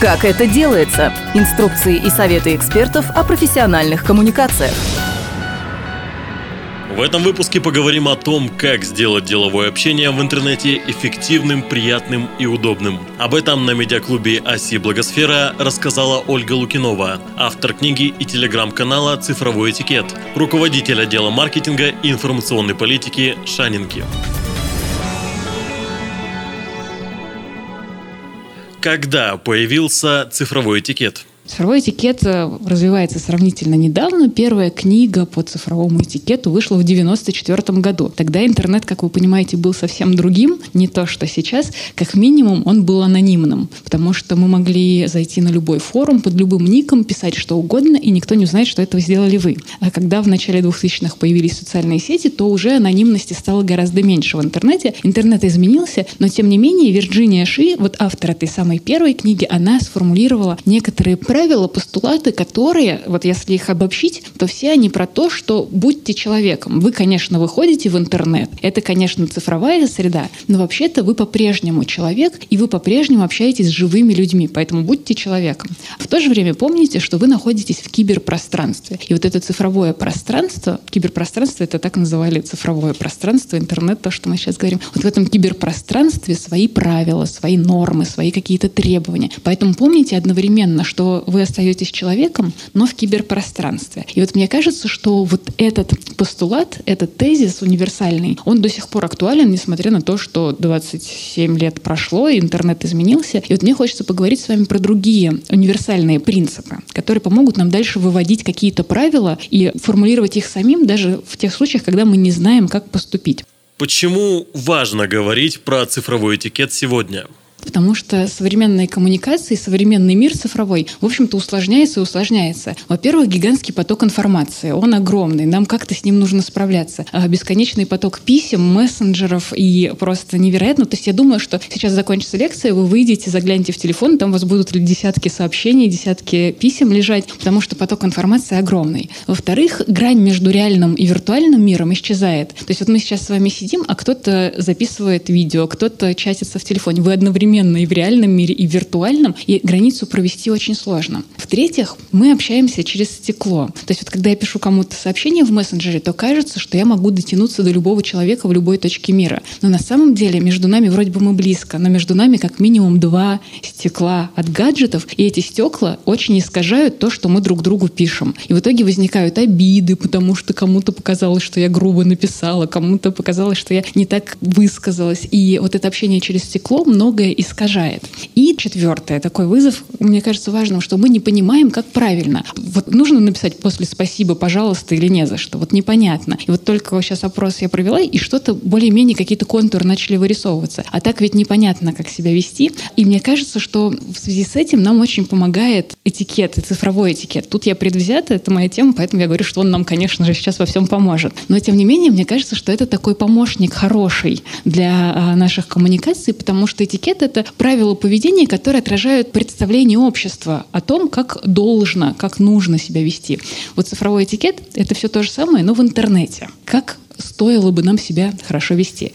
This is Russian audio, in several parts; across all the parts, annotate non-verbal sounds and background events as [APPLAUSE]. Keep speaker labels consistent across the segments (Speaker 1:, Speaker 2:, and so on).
Speaker 1: Как это делается? Инструкции и советы экспертов о профессиональных коммуникациях.
Speaker 2: В этом выпуске поговорим о том, как сделать деловое общение в интернете эффективным, приятным и удобным. Об этом на медиаклубе «Оси Благосфера» рассказала Ольга Лукинова, автор книги и телеграм-канала «Цифровой этикет», руководитель отдела маркетинга и информационной политики «Шанинки». Когда появился цифровой этикет?
Speaker 3: Цифровой этикет э, развивается сравнительно недавно. Первая книга по цифровому этикету вышла в 1994 году. Тогда интернет, как вы понимаете, был совсем другим, не то, что сейчас. Как минимум, он был анонимным, потому что мы могли зайти на любой форум под любым ником, писать что угодно, и никто не узнает, что это сделали вы. А когда в начале 2000-х появились социальные сети, то уже анонимности стало гораздо меньше в интернете. Интернет изменился, но тем не менее Вирджиния Ши, вот автор этой самой первой книги, она сформулировала некоторые правила, правила, постулаты, которые, вот если их обобщить, то все они про то, что будьте человеком. Вы, конечно, выходите в интернет. Это, конечно, цифровая среда, но вообще-то вы по-прежнему человек, и вы по-прежнему общаетесь с живыми людьми, поэтому будьте человеком. В то же время помните, что вы находитесь в киберпространстве. И вот это цифровое пространство, киберпространство, это так называли цифровое пространство, интернет, то, что мы сейчас говорим. Вот в этом киберпространстве свои правила, свои нормы, свои какие-то требования. Поэтому помните одновременно, что вы остаетесь человеком, но в киберпространстве. И вот мне кажется, что вот этот постулат, этот тезис универсальный, он до сих пор актуален, несмотря на то, что 27 лет прошло, и интернет изменился. И вот мне хочется поговорить с вами про другие универсальные принципы, которые помогут нам дальше выводить какие-то правила и формулировать их самим даже в тех случаях, когда мы не знаем, как поступить.
Speaker 2: Почему важно говорить про цифровой этикет сегодня?
Speaker 3: Потому что современные коммуникации, современный мир цифровой, в общем-то, усложняется и усложняется. Во-первых, гигантский поток информации. Он огромный. Нам как-то с ним нужно справляться. А бесконечный поток писем, мессенджеров и просто невероятно. То есть я думаю, что сейчас закончится лекция, вы выйдете, заглянете в телефон, там у вас будут десятки сообщений, десятки писем лежать, потому что поток информации огромный. Во-вторых, грань между реальным и виртуальным миром исчезает. То есть вот мы сейчас с вами сидим, а кто-то записывает видео, кто-то чатится в телефоне. Вы одновременно одновременно и в реальном мире, и в виртуальном, и границу провести очень сложно. В-третьих, мы общаемся через стекло. То есть вот когда я пишу кому-то сообщение в мессенджере, то кажется, что я могу дотянуться до любого человека в любой точке мира. Но на самом деле между нами вроде бы мы близко, но между нами как минимум два стекла от гаджетов, и эти стекла очень искажают то, что мы друг другу пишем. И в итоге возникают обиды, потому что кому-то показалось, что я грубо написала, кому-то показалось, что я не так высказалась. И вот это общение через стекло многое искажает. И четвертое, такой вызов, мне кажется важным, что мы не понимаем, как правильно. Вот нужно написать после «спасибо, пожалуйста» или «не за что». Вот непонятно. И вот только сейчас опрос я провела, и что-то более-менее какие-то контуры начали вырисовываться. А так ведь непонятно, как себя вести. И мне кажется, что в связи с этим нам очень помогает этикет, цифровой этикет. Тут я предвзята, это моя тема, поэтому я говорю, что он нам, конечно же, сейчас во всем поможет. Но, тем не менее, мне кажется, что это такой помощник хороший для а, наших коммуникаций, потому что этикет — это правила поведения, которые отражают представление общества о том, как должно, как нужно себя вести. Вот цифровой этикет — это все то же самое, но в интернете. Как стоило бы нам себя хорошо вести.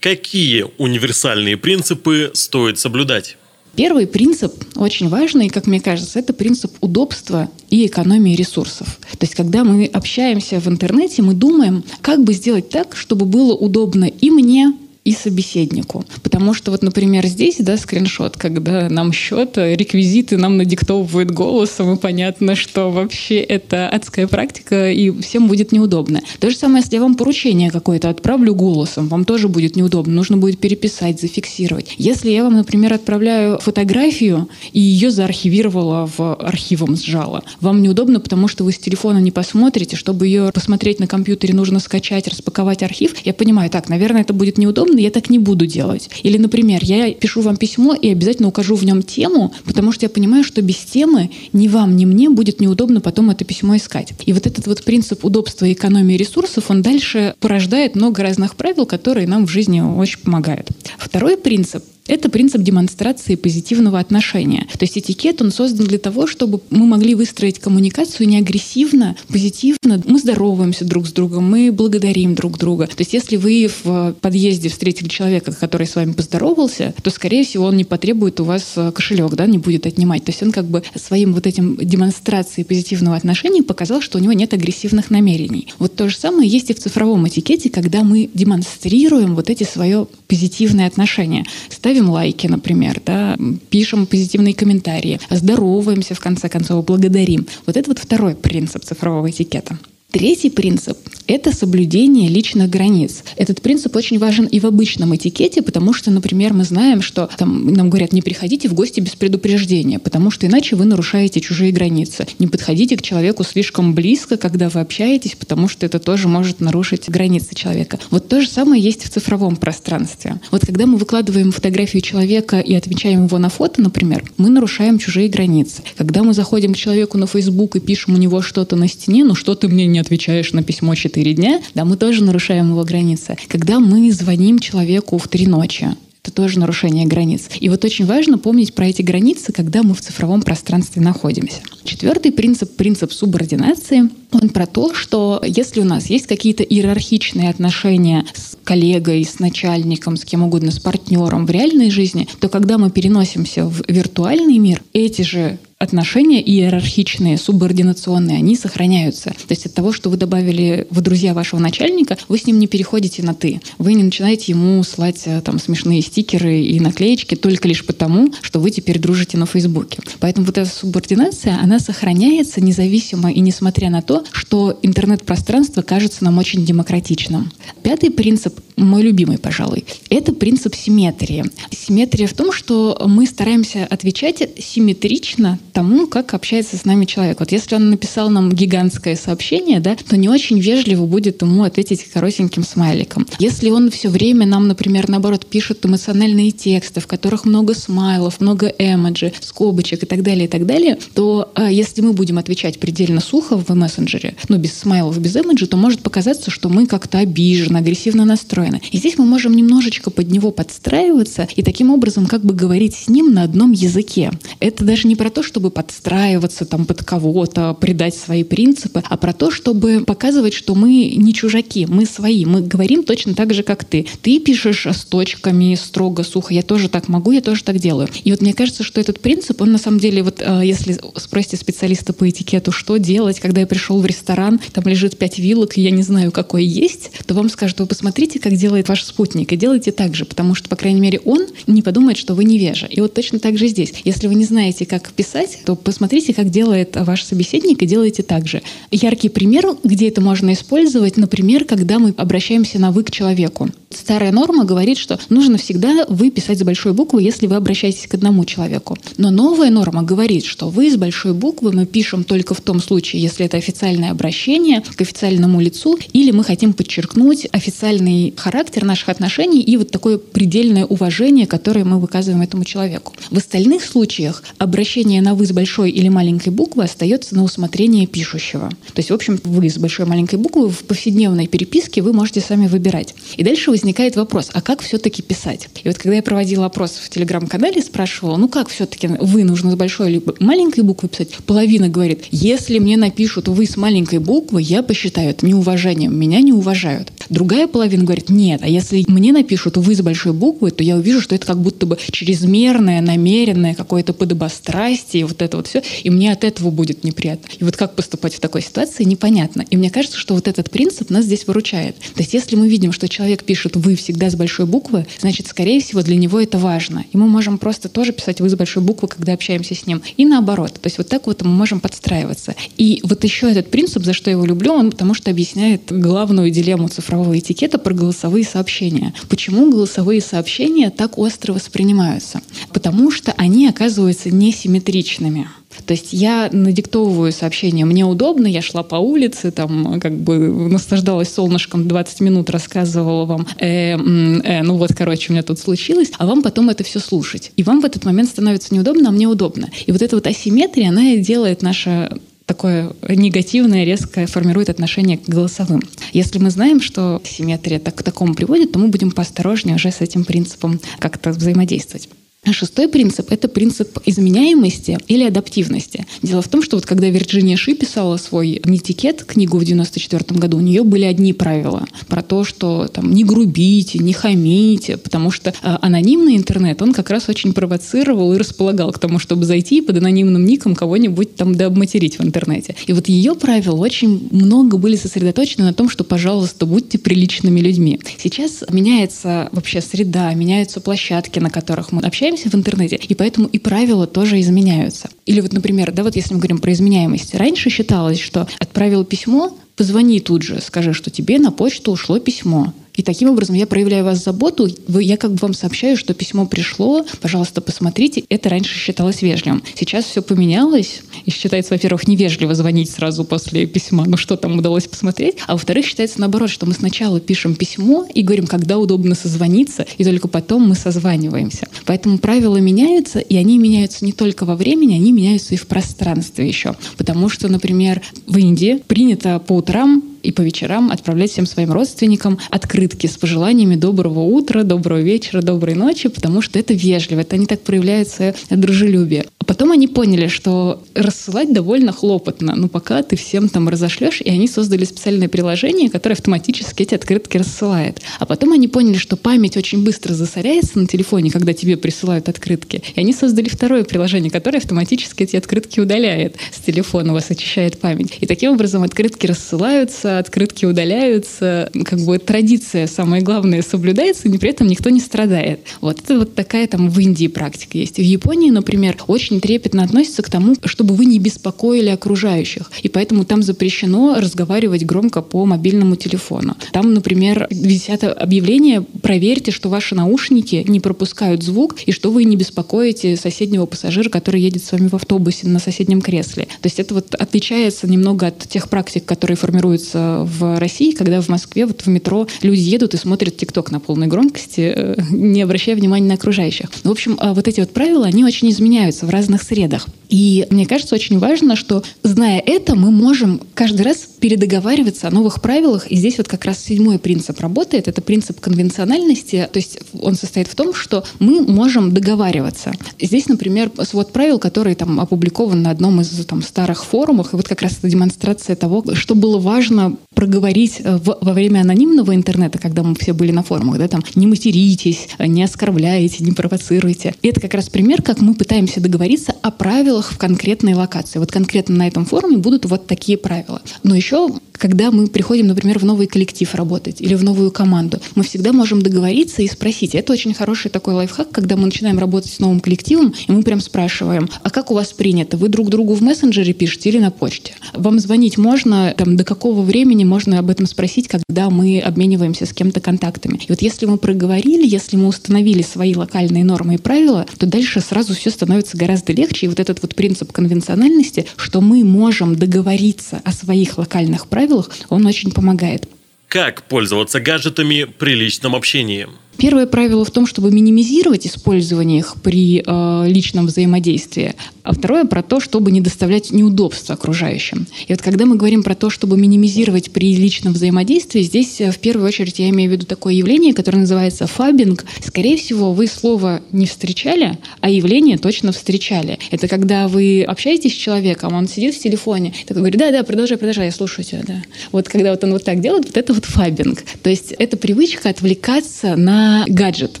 Speaker 2: Какие универсальные принципы стоит соблюдать?
Speaker 3: Первый принцип очень важный, как мне кажется, это принцип удобства и экономии ресурсов. То есть, когда мы общаемся в интернете, мы думаем, как бы сделать так, чтобы было удобно и мне, и собеседнику. Потому что вот, например, здесь, да, скриншот, когда нам счет, реквизиты нам надиктовывают голосом, и понятно, что вообще это адская практика, и всем будет неудобно. То же самое, если я вам поручение какое-то отправлю голосом, вам тоже будет неудобно. Нужно будет переписать, зафиксировать. Если я вам, например, отправляю фотографию, и ее заархивировала в архивом сжала, вам неудобно, потому что вы с телефона не посмотрите. Чтобы ее посмотреть на компьютере, нужно скачать, распаковать архив. Я понимаю, так, наверное, это будет неудобно, я так не буду делать. Или, например, я пишу вам письмо и обязательно укажу в нем тему, потому что я понимаю, что без темы ни вам, ни мне будет неудобно потом это письмо искать. И вот этот вот принцип удобства и экономии ресурсов, он дальше порождает много разных правил, которые нам в жизни очень помогают. Второй принцип Это принцип демонстрации позитивного отношения. То есть этикет, он создан для того, чтобы мы могли выстроить коммуникацию не агрессивно, позитивно. Мы здороваемся друг с другом, мы благодарим друг друга. То есть если вы в подъезде встретили человека, который с вами поздоровался, то, скорее всего, он не потребует у вас э, кошелек, да, не будет отнимать. То есть он как бы своим вот этим демонстрацией позитивного отношения показал, что у него нет агрессивных намерений. Вот то же самое есть и в цифровом этикете, когда мы демонстрируем вот эти свое позитивное отношение. Ставим лайки, например, да, пишем позитивные комментарии, здороваемся, в конце концов, благодарим. Вот это вот второй принцип цифрового этикета. Третий принцип – это соблюдение личных границ. Этот принцип очень важен и в обычном этикете, потому что, например, мы знаем, что там, нам говорят, не приходите в гости без предупреждения, потому что иначе вы нарушаете чужие границы. Не подходите к человеку слишком близко, когда вы общаетесь, потому что это тоже может нарушить границы человека. Вот то же самое есть в цифровом пространстве. Вот когда мы выкладываем фотографию человека и отмечаем его на фото, например, мы нарушаем чужие границы. Когда мы заходим к человеку на Facebook и пишем у него что-то на стене, ну что ты мне не отвечаешь на письмо 4 дня, да, мы тоже нарушаем его границы. Когда мы звоним человеку в 3 ночи, это тоже нарушение границ. И вот очень важно помнить про эти границы, когда мы в цифровом пространстве находимся. Четвертый принцип, принцип субординации, он про то, что если у нас есть какие-то иерархичные отношения с коллегой, с начальником, с кем угодно, с партнером в реальной жизни, то когда мы переносимся в виртуальный мир, эти же отношения иерархичные, субординационные, они сохраняются. То есть от того, что вы добавили в друзья вашего начальника, вы с ним не переходите на «ты». Вы не начинаете ему слать э, там смешные стикеры и наклеечки только лишь потому, что вы теперь дружите на Фейсбуке. Поэтому вот эта субординация, она сохраняется независимо и несмотря на то, что интернет-пространство кажется нам очень демократичным. Пятый принцип, мой любимый, пожалуй, это принцип симметрии. Симметрия в том, что мы стараемся отвечать симметрично тому, как общается с нами человек. Вот если он написал нам гигантское сообщение, да, то не очень вежливо будет ему ответить коротеньким смайликом. Если он все время нам, например, наоборот, пишет эмоциональные тексты, в которых много смайлов, много эмоджи, скобочек и так далее, и так далее, то э, если мы будем отвечать предельно сухо в мессенджере, ну, без смайлов, без эмоджи, то может показаться, что мы как-то обижены, агрессивно настроены. И здесь мы можем немножечко под него подстраиваться и таким образом как бы говорить с ним на одном языке. Это даже не про то, чтобы чтобы подстраиваться там под кого-то, придать свои принципы, а про то, чтобы показывать, что мы не чужаки, мы свои, мы говорим точно так же, как ты. Ты пишешь с точками строго, сухо, я тоже так могу, я тоже так делаю. И вот мне кажется, что этот принцип, он на самом деле, вот э, если спросите специалиста по этикету, что делать, когда я пришел в ресторан, там лежит пять вилок, и я не знаю, какой есть, то вам скажут, вы посмотрите, как делает ваш спутник, и делайте так же, потому что, по крайней мере, он не подумает, что вы невежа. И вот точно так же здесь. Если вы не знаете, как писать, делать, то посмотрите, как делает ваш собеседник, и делайте так же. Яркий пример, где это можно использовать, например, когда мы обращаемся на «вы» к человеку. Старая норма говорит, что нужно всегда «вы» писать с большой буквы, если вы обращаетесь к одному человеку. Но новая норма говорит, что «вы» с большой буквы мы пишем только в том случае, если это официальное обращение к официальному лицу, или мы хотим подчеркнуть официальный характер наших отношений и вот такое предельное уважение, которое мы выказываем этому человеку. В остальных случаях обращение на «вы» с большой или маленькой буквы остается на усмотрение пишущего. То есть, в общем, вы с большой и маленькой буквы в повседневной переписке вы можете сами выбирать. И дальше возникает вопрос, а как все-таки писать? И вот когда я проводила опрос в телеграм-канале, спрашивала, ну как все-таки вы нужно с большой или маленькой буквы писать? Половина говорит, если мне напишут вы с маленькой буквы, я посчитаю это неуважением, меня не уважают. Другая половина говорит, нет, а если мне напишут вы с большой буквы, то я увижу, что это как будто бы чрезмерное, намеренное какое-то подобострастие, вот это вот все, и мне от этого будет неприятно. И вот как поступать в такой ситуации, непонятно. И мне кажется, что вот этот принцип нас здесь выручает. То есть если мы видим, что человек пишет «вы» всегда с большой буквы, значит, скорее всего, для него это важно. И мы можем просто тоже писать «вы» с большой буквы, когда общаемся с ним. И наоборот. То есть вот так вот мы можем подстраиваться. И вот еще этот принцип, за что я его люблю, он потому что объясняет главную дилемму цифрового этикета про голосовые сообщения. Почему голосовые сообщения так остро воспринимаются? Потому что они оказываются несимметричными время. То есть я надиктовываю сообщение, мне удобно, я шла по улице, там как бы наслаждалась солнышком 20 минут, рассказывала вам, э, э, ну вот, короче, у меня тут случилось, а вам потом это все слушать. И вам в этот момент становится неудобно, а мне удобно. И вот эта вот асимметрия, она делает наше такое негативное, резкое формирует отношение к голосовым. Если мы знаем, что симметрия так, к такому приводит, то мы будем поосторожнее уже с этим принципом как-то взаимодействовать. Шестой принцип — это принцип изменяемости или адаптивности. Дело в том, что вот когда Вирджиния Ши писала свой «Нетикет», книгу в 94 году, у нее были одни правила про то, что там не грубите, не хамите, потому что э, анонимный интернет, он как раз очень провоцировал и располагал к тому, чтобы зайти под анонимным ником кого-нибудь там дообматерить в интернете. И вот ее правила очень много были сосредоточены на том, что, пожалуйста, будьте приличными людьми. Сейчас меняется вообще среда, меняются площадки, на которых мы общаемся, общаемся в интернете, и поэтому и правила тоже изменяются. Или вот, например, да, вот если мы говорим про изменяемость, раньше считалось, что отправил письмо, позвони тут же, скажи, что тебе на почту ушло письмо. И таким образом я проявляю вас заботу, я как бы вам сообщаю, что письмо пришло, пожалуйста, посмотрите. Это раньше считалось вежливым. Сейчас все поменялось, и считается, во-первых, невежливо звонить сразу после письма, ну что там удалось посмотреть, а во-вторых, считается наоборот, что мы сначала пишем письмо и говорим, когда удобно созвониться, и только потом мы созваниваемся. Поэтому правила меняются, и они меняются не только во времени, они меняются и в пространстве еще. Потому что, например, в Индии принято по утрам и по вечерам отправлять всем своим родственникам открытки с пожеланиями доброго утра, доброго вечера, доброй ночи, потому что это вежливо, это не так проявляет свое дружелюбие. А потом они поняли, что рассылать довольно хлопотно, ну пока ты всем там разошлешь, и они создали специальное приложение, которое автоматически эти открытки рассылает. А потом они поняли, что память очень быстро засоряется на телефоне, когда тебе присылают открытки. И они создали второе приложение, которое автоматически эти открытки удаляет с телефона, у вас очищает память. И таким образом открытки рассылаются, открытки удаляются, как бы традиция, самое главное, соблюдается, и при этом никто не страдает. Вот это вот такая там в Индии практика есть. В Японии, например, очень трепетно относятся к тому, чтобы вы не беспокоили окружающих. И поэтому там запрещено разговаривать громко по мобильному телефону. Там, например, висят объявления «Проверьте, что ваши наушники не пропускают звук и что вы не беспокоите соседнего пассажира, который едет с вами в автобусе на соседнем кресле». То есть это вот отличается немного от тех практик, которые формируются в России, когда в Москве вот в метро люди едут и смотрят ТикТок на полной громкости, э, не обращая внимания на окружающих. В общем, а вот эти вот правила, они очень изменяются в разных средах. И мне кажется, очень важно, что, зная это, мы можем каждый раз передоговариваться о новых правилах. И здесь вот как раз седьмой принцип работает. Это принцип конвенциональности. То есть он состоит в том, что мы можем договариваться. Здесь, например, свод правил, который там опубликован на одном из там, старых форумов. И вот как раз это демонстрация того, что было важно проговорить э, в, во время анонимного интернета, когда мы все были на форумах, да, там, не материтесь, не оскорбляйте, не провоцируйте. И это как раз пример, как мы пытаемся договориться о правилах в конкретной локации. Вот конкретно на этом форуме будут вот такие правила. Но еще когда мы приходим, например, в новый коллектив работать или в новую команду, мы всегда можем договориться и спросить. Это очень хороший такой лайфхак, когда мы начинаем работать с новым коллективом, и мы прям спрашиваем, а как у вас принято? Вы друг другу в мессенджере пишете или на почте? Вам звонить можно? Там, до какого времени можно об этом спросить, когда мы обмениваемся с кем-то контактами? И вот если мы проговорили, если мы установили свои локальные нормы и правила, то дальше сразу все становится гораздо легче. И вот этот вот принцип конвенциональности, что мы можем договориться о своих локальных правилах, правилах, он очень помогает.
Speaker 2: Как пользоваться гаджетами при личном общении?
Speaker 3: Первое правило в том, чтобы минимизировать использование их при э, личном взаимодействии, а второе про то, чтобы не доставлять неудобства окружающим. И вот когда мы говорим про то, чтобы минимизировать при личном взаимодействии, здесь э, в первую очередь я имею в виду такое явление, которое называется фабинг. Скорее всего, вы слово не встречали, а явление точно встречали. Это когда вы общаетесь с человеком, он сидит в телефоне, такой говорит, да, да, продолжай, продолжай, я слушаю тебя, да. Вот когда вот он вот так делает, вот это вот фабинг. То есть это привычка отвлекаться на гаджет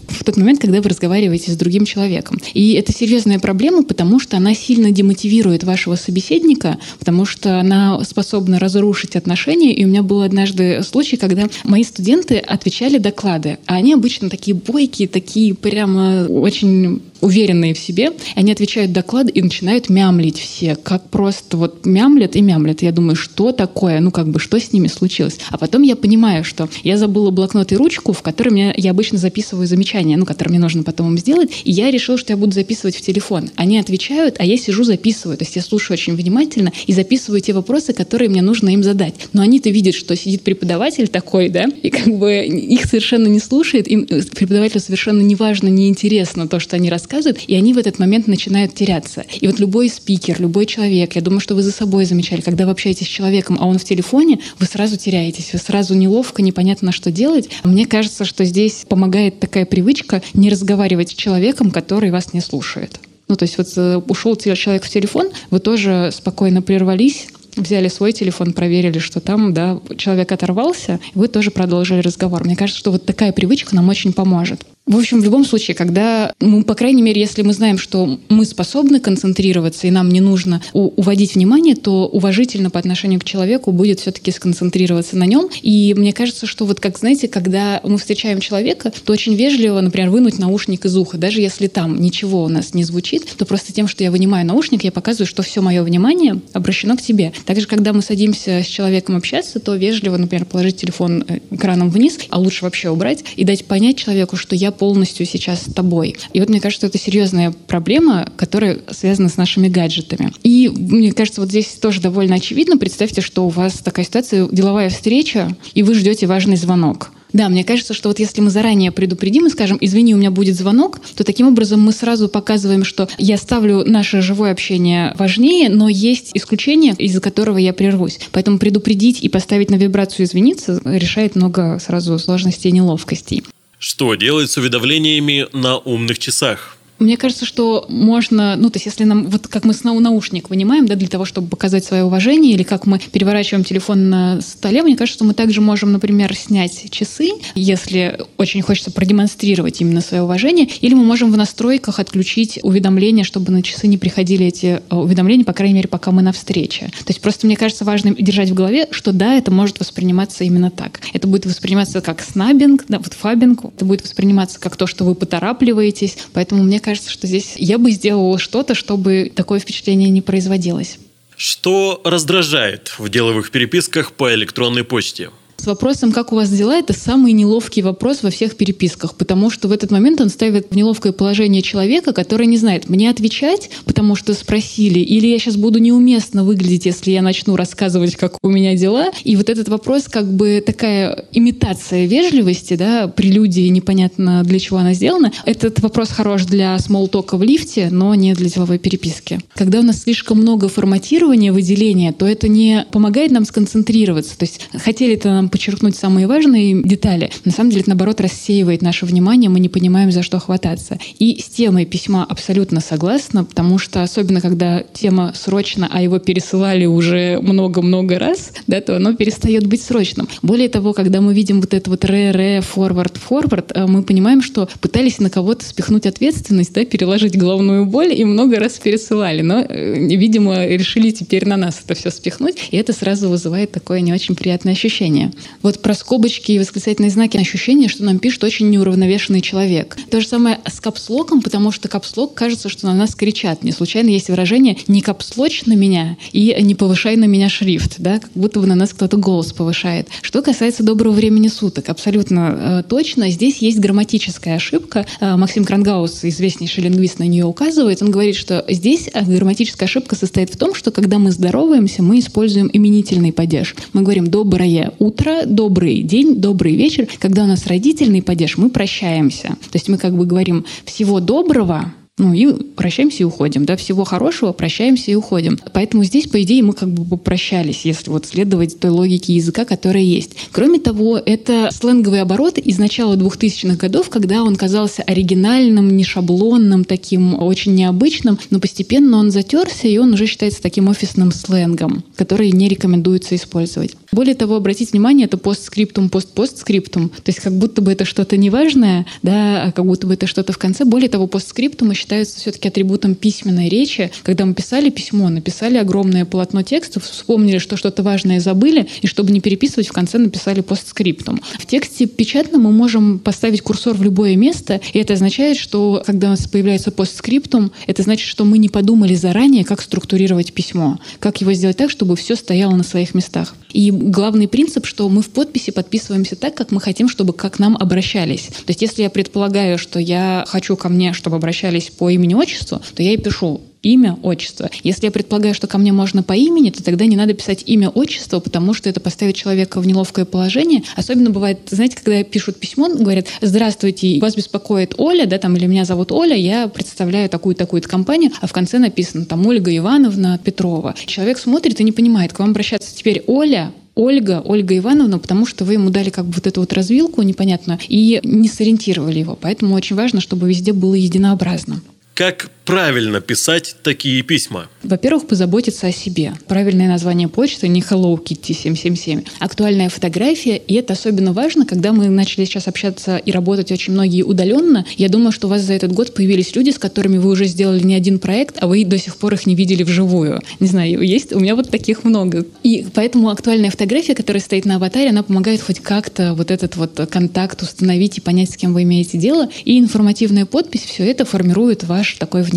Speaker 3: в тот момент, когда вы разговариваете с другим человеком. И это серьезная проблема, потому что она сильно демотивирует вашего собеседника, потому что она способна разрушить отношения. И у меня был однажды случай, когда мои студенты отвечали доклады, а они обычно такие бойкие, такие прямо очень уверенные в себе, они отвечают доклад и начинают мямлить все, как просто вот мямлят и мямлят. Я думаю, что такое, ну как бы, что с ними случилось? А потом я понимаю, что я забыла блокнот и ручку, в котором я, я обычно записываю замечания, ну, которые мне нужно потом им сделать, и я решила, что я буду записывать в телефон. Они отвечают, а я сижу, записываю. То есть я слушаю очень внимательно и записываю те вопросы, которые мне нужно им задать. Но они-то видят, что сидит преподаватель такой, да, и как бы их совершенно не слушает, им преподавателю совершенно не важно, не интересно то, что они рассказывают, рассказывают, и они в этот момент начинают теряться. И вот любой спикер, любой человек, я думаю, что вы за собой замечали, когда вы общаетесь с человеком, а он в телефоне, вы сразу теряетесь, вы сразу неловко, непонятно, что делать. Мне кажется, что здесь помогает такая привычка не разговаривать с человеком, который вас не слушает. Ну, то есть вот э, ушел человек в телефон, вы тоже спокойно прервались, взяли свой телефон, проверили, что там, да, человек оторвался, вы тоже продолжили разговор. Мне кажется, что вот такая привычка нам очень поможет. В общем, в любом случае, когда мы, по крайней мере, если мы знаем, что мы способны концентрироваться и нам не нужно уводить внимание, то уважительно по отношению к человеку будет все-таки сконцентрироваться на нем. И мне кажется, что вот как, знаете, когда мы встречаем человека, то очень вежливо, например, вынуть наушник из уха. Даже если там ничего у нас не звучит, то просто тем, что я вынимаю наушник, я показываю, что все мое внимание обращено к тебе. Также, когда мы садимся с человеком общаться, то вежливо, например, положить телефон э, экраном вниз, а лучше вообще убрать, и дать понять человеку, что я полностью сейчас с тобой. И вот мне кажется, это серьезная проблема, которая связана с нашими гаджетами. И мне кажется, вот здесь тоже довольно очевидно. Представьте, что у вас такая ситуация, деловая встреча, и вы ждете важный звонок. Да, мне кажется, что вот если мы заранее предупредим и скажем, извини, у меня будет звонок, то таким образом мы сразу показываем, что я ставлю наше живое общение важнее, но есть исключение, из-за которого я прервусь. Поэтому предупредить и поставить на вибрацию извиниться решает много сразу сложностей и неловкостей.
Speaker 2: Что делать с уведомлениями на умных часах?
Speaker 3: Мне кажется, что можно, ну, то есть если нам, вот как мы наушник вынимаем, да, для того, чтобы показать свое уважение, или как мы переворачиваем телефон на столе, мне кажется, что мы также можем, например, снять часы, если очень хочется продемонстрировать именно свое уважение, или мы можем в настройках отключить уведомления, чтобы на часы не приходили эти э, уведомления, по крайней мере, пока мы на встрече. То есть просто мне кажется важным держать в голове, что да, это может восприниматься именно так. Это будет восприниматься как снабинг, да, вот фабинг, это будет восприниматься как то, что вы поторапливаетесь, поэтому мне кажется, что здесь я бы сделала что-то, чтобы такое впечатление не производилось.
Speaker 2: Что раздражает в деловых переписках по электронной почте?
Speaker 3: С вопросом «как у вас дела?» это самый неловкий вопрос во всех переписках, потому что в этот момент он ставит в неловкое положение человека, который не знает, мне отвечать, потому что спросили, или я сейчас буду неуместно выглядеть, если я начну рассказывать, как у меня дела. И вот этот вопрос как бы такая имитация вежливости, да, прелюдии, непонятно для чего она сделана. Этот вопрос хорош для смолтока в лифте, но не для деловой переписки. Когда у нас слишком много форматирования, выделения, то это не помогает нам сконцентрироваться. То есть хотели это нам подчеркнуть самые важные детали, на самом деле это, наоборот, рассеивает наше внимание, мы не понимаем, за что хвататься. И с темой письма абсолютно согласна, потому что особенно, когда тема срочно, а его пересылали уже много-много раз, да, то оно перестает быть срочным. Более того, когда мы видим вот это вот ре-ре, форвард-форвард, э, мы понимаем, что пытались на кого-то спихнуть ответственность, да, переложить головную боль и много раз пересылали, но, э, видимо, решили теперь на нас это все спихнуть, и это сразу вызывает такое не очень приятное ощущение. Вот про скобочки и восклицательные знаки ощущение, что нам пишет очень неуравновешенный человек. То же самое с капслоком, потому что капслок кажется, что на нас кричат. Не случайно есть выражение «не капслочь на меня» и «не повышай на меня шрифт», да, как будто бы на нас кто-то голос повышает. Что касается доброго времени суток, абсолютно э, точно. Здесь есть грамматическая ошибка. Э, Максим Крангаус, известнейший лингвист, на нее указывает. Он говорит, что здесь э, грамматическая ошибка состоит в том, что когда мы здороваемся, мы используем именительный падеж. Мы говорим «доброе утро», добрый день, добрый вечер. Когда у нас родительный падеж, мы прощаемся. То есть мы как бы говорим «всего доброго», ну и прощаемся и уходим. Да? Всего хорошего, прощаемся и уходим. Поэтому здесь, по идее, мы как бы попрощались, если вот следовать той логике языка, которая есть. Кроме того, это сленговый оборот из начала 2000-х годов, когда он казался оригинальным, не шаблонным, таким очень необычным, но постепенно он затерся, и он уже считается таким офисным сленгом, который не рекомендуется использовать. Более того, обратите внимание, это постскриптум, постпостскриптум. То есть как будто бы это что-то неважное, да, а как будто бы это что-то в конце. Более того, постскриптум считаются все-таки атрибутом письменной речи. Когда мы писали письмо, написали огромное полотно текстов, вспомнили, что что-то важное забыли, и чтобы не переписывать, в конце написали постскриптум. В тексте печатном мы можем поставить курсор в любое место, и это означает, что когда у нас появляется постскриптум, это значит, что мы не подумали заранее, как структурировать письмо, как его сделать так, чтобы все стояло на своих местах. И главный принцип, что мы в подписи подписываемся так, как мы хотим, чтобы как нам обращались. То есть если я предполагаю, что я хочу ко мне, чтобы обращались по имени-отчеству, то я и пишу имя, отчество. Если я предполагаю, что ко мне можно по имени, то тогда не надо писать имя, отчество, потому что это поставит человека в неловкое положение. Особенно бывает, знаете, когда пишут письмо, говорят, здравствуйте, вас беспокоит Оля, да, там, или меня зовут Оля, я представляю такую-такую-то компанию, а в конце написано там Ольга Ивановна Петрова. Человек смотрит и не понимает, к вам обращаться теперь Оля, Ольга, Ольга Ивановна, потому что вы ему дали как бы вот эту вот развилку непонятную и не сориентировали его. Поэтому очень важно, чтобы везде было единообразно.
Speaker 2: Как правильно писать такие письма?
Speaker 3: Во-первых, позаботиться о себе. Правильное название почты не Hello Kitty 777. Актуальная фотография, и это особенно важно, когда мы начали сейчас общаться и работать очень многие удаленно. Я думаю, что у вас за этот год появились люди, с которыми вы уже сделали не один проект, а вы до сих пор их не видели вживую. Не знаю, есть у меня вот таких много. И поэтому актуальная фотография, которая стоит на аватаре, она помогает хоть как-то вот этот вот контакт установить и понять, с кем вы имеете дело. И информативная подпись, все это формирует ваш такой внешний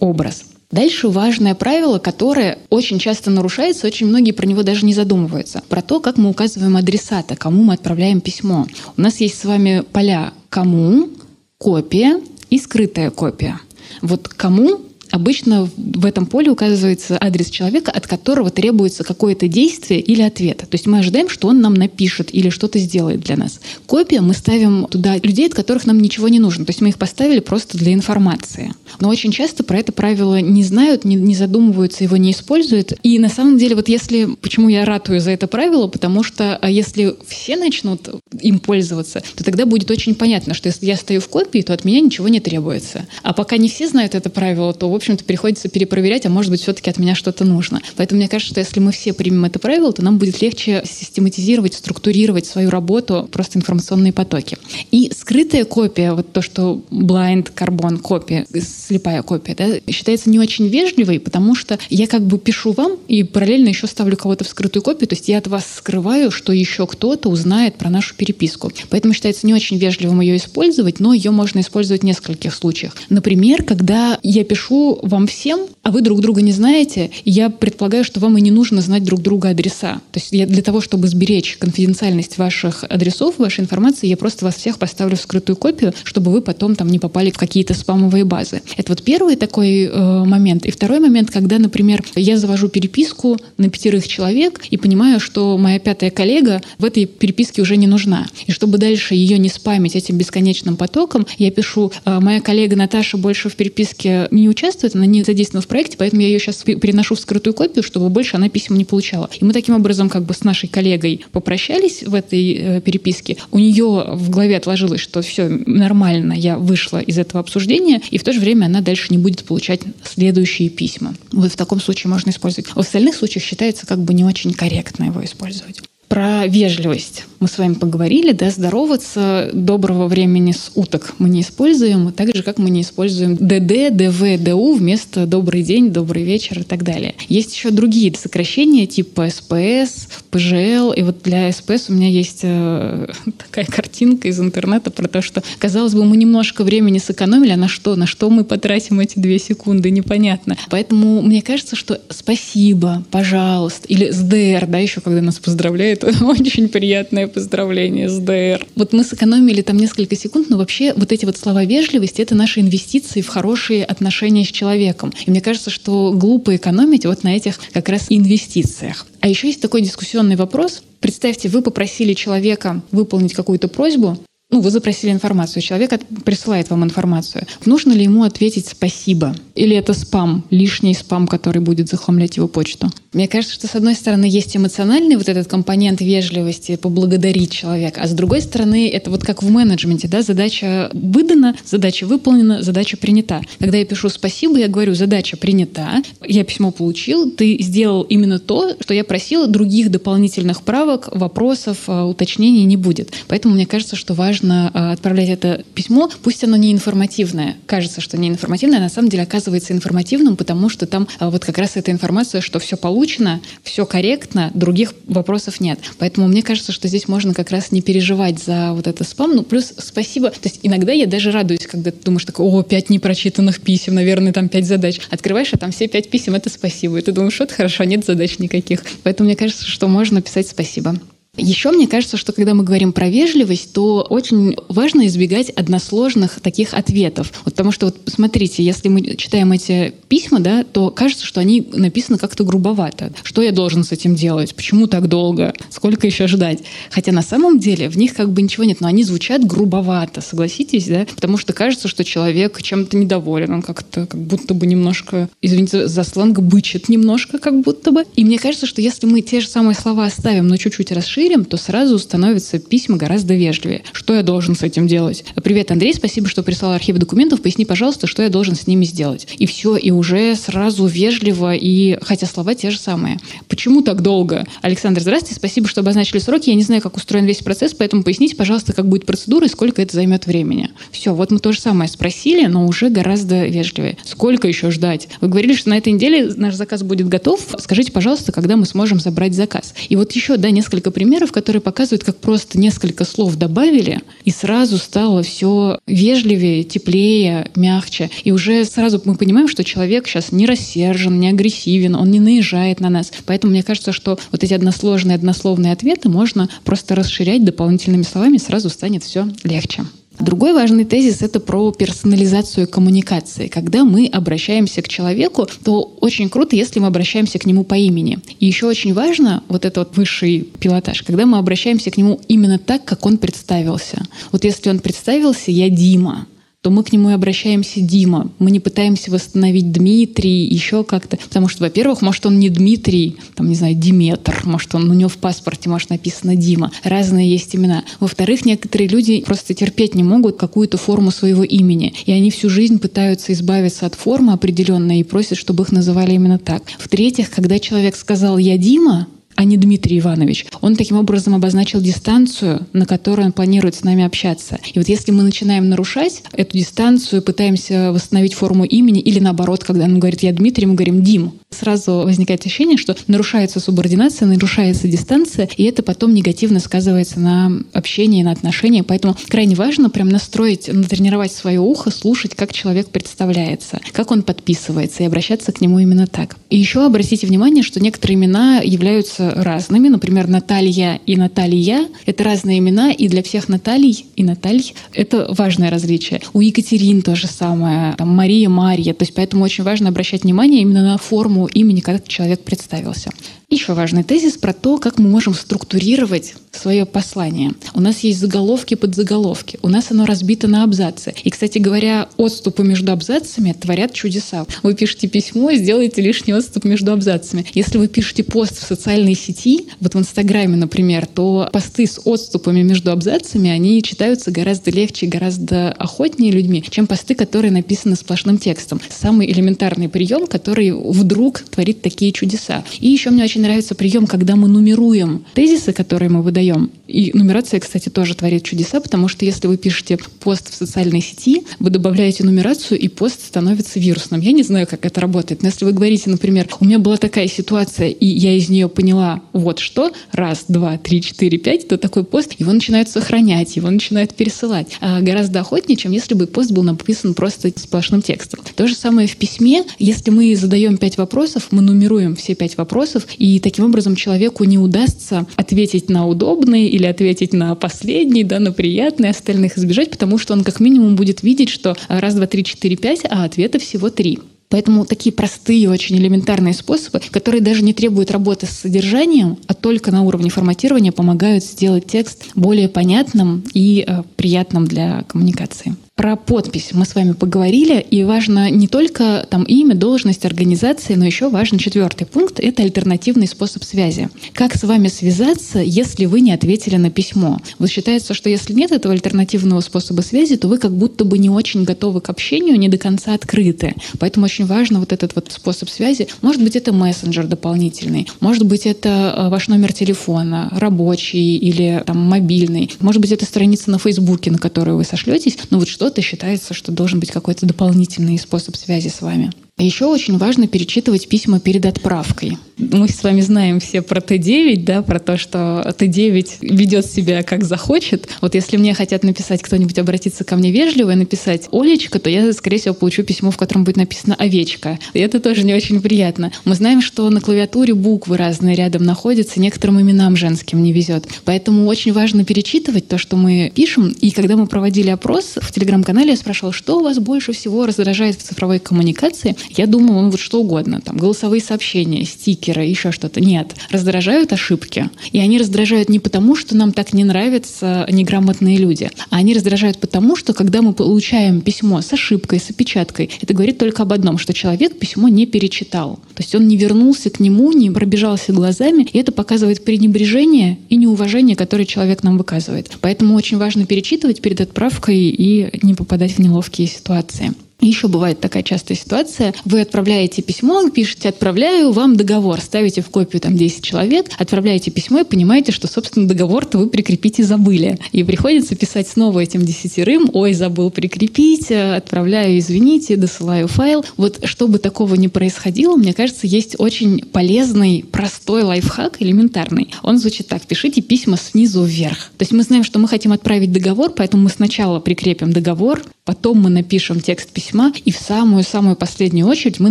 Speaker 3: образ. Дальше важное правило, которое очень часто нарушается, очень многие про него даже не задумываются. Про то, как мы указываем адресата, кому мы отправляем письмо. У нас есть с вами поля «кому», «копия» и «скрытая копия». Вот кому Обычно в этом поле указывается адрес человека, от которого требуется какое-то действие или ответ. То есть мы ожидаем, что он нам напишет или что-то сделает для нас. Копия мы ставим туда людей, от которых нам ничего не нужно. То есть мы их поставили просто для информации. Но очень часто про это правило не знают, не, не задумываются, его не используют. И на самом деле, вот если... Почему я ратую за это правило? Потому что а если все начнут им пользоваться, то тогда будет очень понятно, что если я стою в копии, то от меня ничего не требуется. А пока не все знают это правило, то, в общем-то, приходится перепроверять, а может быть, все-таки от меня что-то нужно. Поэтому мне кажется, что если мы все примем это правило, то нам будет легче систематизировать, структурировать свою работу, просто информационные потоки. И скрытая копия, вот то, что blind carbon копия, слепая копия, да, считается не очень вежливой, потому что я как бы пишу вам и параллельно еще ставлю кого-то в скрытую копию, то есть я от вас скрываю, что еще кто-то узнает про нашу переписку. Поэтому считается не очень вежливым ее использовать, но ее можно использовать в нескольких случаях. Например, когда я пишу вам всем, а вы друг друга не знаете, я предполагаю, что вам и не нужно знать друг друга адреса. То есть я для того, чтобы сберечь конфиденциальность ваших адресов, вашей информации, я просто вас всех поставлю в скрытую копию, чтобы вы потом там не попали в какие-то спамовые базы. Это вот первый такой э, момент. И второй момент, когда, например, я завожу переписку на пятерых человек и понимаю, что моя пятая коллега в этой переписке уже не нужна. И чтобы дальше ее не спамить этим бесконечным потоком, я пишу, э, моя коллега Наташа больше в переписке не участвует, участвует, она не задействована в проекте, поэтому я ее сейчас переношу в скрытую копию, чтобы больше она писем не получала. И мы таким образом как бы с нашей коллегой попрощались в этой э, переписке. У нее в голове отложилось, что все нормально, я вышла из этого обсуждения, и в то же время она дальше не будет получать следующие письма. Вот в таком случае можно использовать. В остальных случаях считается как бы не очень корректно его использовать. Про вежливость мы с вами поговорили, да, здороваться доброго времени суток мы не используем, так же, как мы не используем ДД, ДВ, ДУ вместо добрый день, добрый вечер и так далее. Есть еще другие сокращения типа СПС, ПЖЛ, и вот для СПС у меня есть э, [LAUGHS] такая картинка из интернета про то, что, казалось бы, мы немножко времени сэкономили, а на что? На что мы потратим эти две секунды? Непонятно. Поэтому мне кажется, что спасибо, пожалуйста, или с ДР, да, еще когда нас поздравляют, [LAUGHS] очень приятное поздравление с ДР. Вот мы сэкономили там несколько секунд, но вообще вот эти вот слова вежливости — это наши инвестиции в хорошие отношения с человеком. И мне кажется, что глупо экономить вот на этих как раз инвестициях. А еще есть такой дискуссионный вопрос. Представьте, вы попросили человека выполнить какую-то просьбу, ну, вы запросили информацию, человек присылает вам информацию. Нужно ли ему ответить «спасибо»? Или это спам, лишний спам, который будет захламлять его почту? Мне кажется, что с одной стороны есть эмоциональный вот этот компонент вежливости, поблагодарить человека, а с другой стороны это вот как в менеджменте, да, задача выдана, задача выполнена, задача принята. Когда я пишу «спасибо», я говорю «задача принята», я письмо получил, ты сделал именно то, что я просила, других дополнительных правок, вопросов, а, уточнений не будет. Поэтому мне кажется, что важно а, отправлять это письмо, пусть оно не информативное. Кажется, что не информативное, а на самом деле оказывается информативным, потому что там а, вот как раз эта информация, что все получено, все корректно, других вопросов нет. Поэтому мне кажется, что здесь можно как раз не переживать за вот это спам. Ну, плюс спасибо. То есть иногда я даже радуюсь, когда ты думаешь, такой, о, пять непрочитанных писем, наверное, там пять задач. Открываешь, а там все пять писем — это спасибо. И ты думаешь, вот хорошо, нет задач никаких. Поэтому мне кажется, что можно писать спасибо. Еще мне кажется, что когда мы говорим про вежливость, то очень важно избегать односложных таких ответов. Вот потому что, вот смотрите, если мы читаем эти письма, да, то кажется, что они написаны как-то грубовато. Что я должен с этим делать? Почему так долго? Сколько еще ждать? Хотя на самом деле в них как бы ничего нет, но они звучат грубовато, согласитесь, да? Потому что кажется, что человек чем-то недоволен, он как-то как будто бы немножко, извините за сленг, бычит немножко как будто бы. И мне кажется, что если мы те же самые слова оставим, но чуть-чуть расширим, расширим, то сразу становятся письма гораздо вежливее. Что я должен с этим делать? Привет, Андрей, спасибо, что прислал архивы документов. Поясни, пожалуйста, что я должен с ними сделать. И все, и уже сразу вежливо, и хотя слова те же самые. Почему так долго? Александр, здравствуйте, спасибо, что обозначили сроки. Я не знаю, как устроен весь процесс, поэтому поясните, пожалуйста, как будет процедура и сколько это займет времени. Все, вот мы то же самое спросили, но уже гораздо вежливее. Сколько еще ждать? Вы говорили, что на этой неделе наш заказ будет готов. Скажите, пожалуйста, когда мы сможем забрать заказ. И вот еще, да, несколько примеров примеров, которые показывают, как просто несколько слов добавили, и сразу стало все вежливее, теплее, мягче. И уже сразу мы понимаем, что человек сейчас не рассержен, не агрессивен, он не наезжает на нас. Поэтому мне кажется, что вот эти односложные, однословные ответы можно просто расширять дополнительными словами, сразу станет все легче. Другой важный тезис — это про персонализацию коммуникации. Когда мы обращаемся к человеку, то очень круто, если мы обращаемся к нему по имени. И еще очень важно, вот этот вот высший пилотаж, когда мы обращаемся к нему именно так, как он представился. Вот если он представился «я Дима», то мы к нему и обращаемся Дима. Мы не пытаемся восстановить Дмитрий, еще как-то. Потому что, во-первых, может, он не Дмитрий, там, не знаю, Диметр, может, он у него в паспорте, может, написано Дима. Разные есть имена. Во-вторых, некоторые люди просто терпеть не могут какую-то форму своего имени. И они всю жизнь пытаются избавиться от формы определенной и просят, чтобы их называли именно так. В-третьих, когда человек сказал «я Дима», а не Дмитрий Иванович. Он таким образом обозначил дистанцию, на которой он планирует с нами общаться. И вот если мы начинаем нарушать эту дистанцию, пытаемся восстановить форму имени, или наоборот, когда он говорит «я Дмитрий», мы говорим «Дим», сразу возникает ощущение, что нарушается субординация, нарушается дистанция, и это потом негативно сказывается на общении, на отношении. Поэтому крайне важно прям настроить, натренировать свое ухо, слушать, как человек представляется, как он подписывается, и обращаться к нему именно так. И еще обратите внимание, что некоторые имена являются разными. Например, Наталья и Наталья — это разные имена, и для всех Наталий и Натальй — это важное различие. У Екатерин то же самое, там, Мария, Мария. То есть поэтому очень важно обращать внимание именно на форму имени, как человек представился. Еще важный тезис про то, как мы можем структурировать свое послание. У нас есть заголовки под заголовки. У нас оно разбито на абзацы. И, кстати говоря, отступы между абзацами творят чудеса. Вы пишете письмо, сделайте лишний отступ между абзацами. Если вы пишете пост в социальной сети, вот в Инстаграме, например, то посты с отступами между абзацами, они читаются гораздо легче, гораздо охотнее людьми, чем посты, которые написаны сплошным текстом. Самый элементарный прием, который вдруг творит такие чудеса. И еще мне очень нравится прием, когда мы нумеруем тезисы, которые мы выдаем. И нумерация, кстати, тоже творит чудеса, потому что если вы пишете пост в социальной сети, вы добавляете нумерацию, и пост становится вирусным. Я не знаю, как это работает, но если вы говорите, например, у меня была такая ситуация, и я из нее поняла вот что, раз, два, три, четыре, пять, то такой пост, его начинают сохранять, его начинают пересылать. А гораздо охотнее, чем если бы пост был написан просто сплошным текстом. То же самое в письме. Если мы задаем пять вопросов, мы нумеруем все пять вопросов, и таким образом человеку не удастся ответить на удобный или ответить на последний, да, на приятный, остальных избежать, потому что он как минимум будет видеть, что раз, два, три, четыре, пять, а ответа всего три. Поэтому такие простые, очень элементарные способы, которые даже не требуют работы с содержанием, а только на уровне форматирования помогают сделать текст более понятным и э, приятным для коммуникации. Про подпись мы с вами поговорили, и важно не только там имя, должность, организации, но еще важен четвертый пункт — это альтернативный способ связи. Как с вами связаться, если вы не ответили на письмо? Вот считается, что если нет этого альтернативного способа связи, то вы как будто бы не очень готовы к общению, не до конца открыты. Поэтому очень важно вот этот вот способ связи. Может быть, это мессенджер дополнительный, может быть, это э, ваш номер телефона, рабочий или там мобильный, может быть, это страница на Фейсбуке, на которую вы сошлетесь, но вот что что-то считается, что должен быть какой-то дополнительный способ связи с вами. Еще очень важно перечитывать письма перед отправкой. Мы с вами знаем все про Т9, да, про то, что Т9 ведет себя как захочет. Вот если мне хотят написать кто-нибудь, обратиться ко мне вежливо и написать «Олечка», то я, скорее всего, получу письмо, в котором будет написано «Овечка». И это тоже не очень приятно. Мы знаем, что на клавиатуре буквы разные рядом находятся, некоторым именам женским не везет. Поэтому очень важно перечитывать то, что мы пишем. И когда мы проводили опрос в телеграм-канале, я спрашивала, что вас больше всего раздражает в цифровой коммуникации? Я думала, ну вот что угодно, там голосовые сообщения, стикеры, еще что-то. Нет, раздражают ошибки. И они раздражают не потому, что нам так не нравятся неграмотные люди, а они раздражают потому, что когда мы получаем письмо с ошибкой, с опечаткой, это говорит только об одном, что человек письмо не перечитал. То есть он не вернулся к нему, не пробежался глазами, и это показывает пренебрежение и неуважение, которое человек нам выказывает. Поэтому очень важно перечитывать перед отправкой и не попадать в неловкие ситуации. Еще бывает такая частая ситуация. Вы отправляете письмо, пишете «отправляю вам договор», ставите в копию там 10 человек, отправляете письмо и понимаете, что, собственно, договор-то вы прикрепить и забыли. И приходится писать снова этим десятерым «Ой, забыл прикрепить, отправляю, извините, досылаю файл». Вот чтобы такого не происходило, мне кажется, есть очень полезный, простой лайфхак, элементарный. Он звучит так. Пишите письма снизу вверх. То есть мы знаем, что мы хотим отправить договор, поэтому мы сначала прикрепим договор, потом мы напишем текст письма, и в самую-самую последнюю очередь мы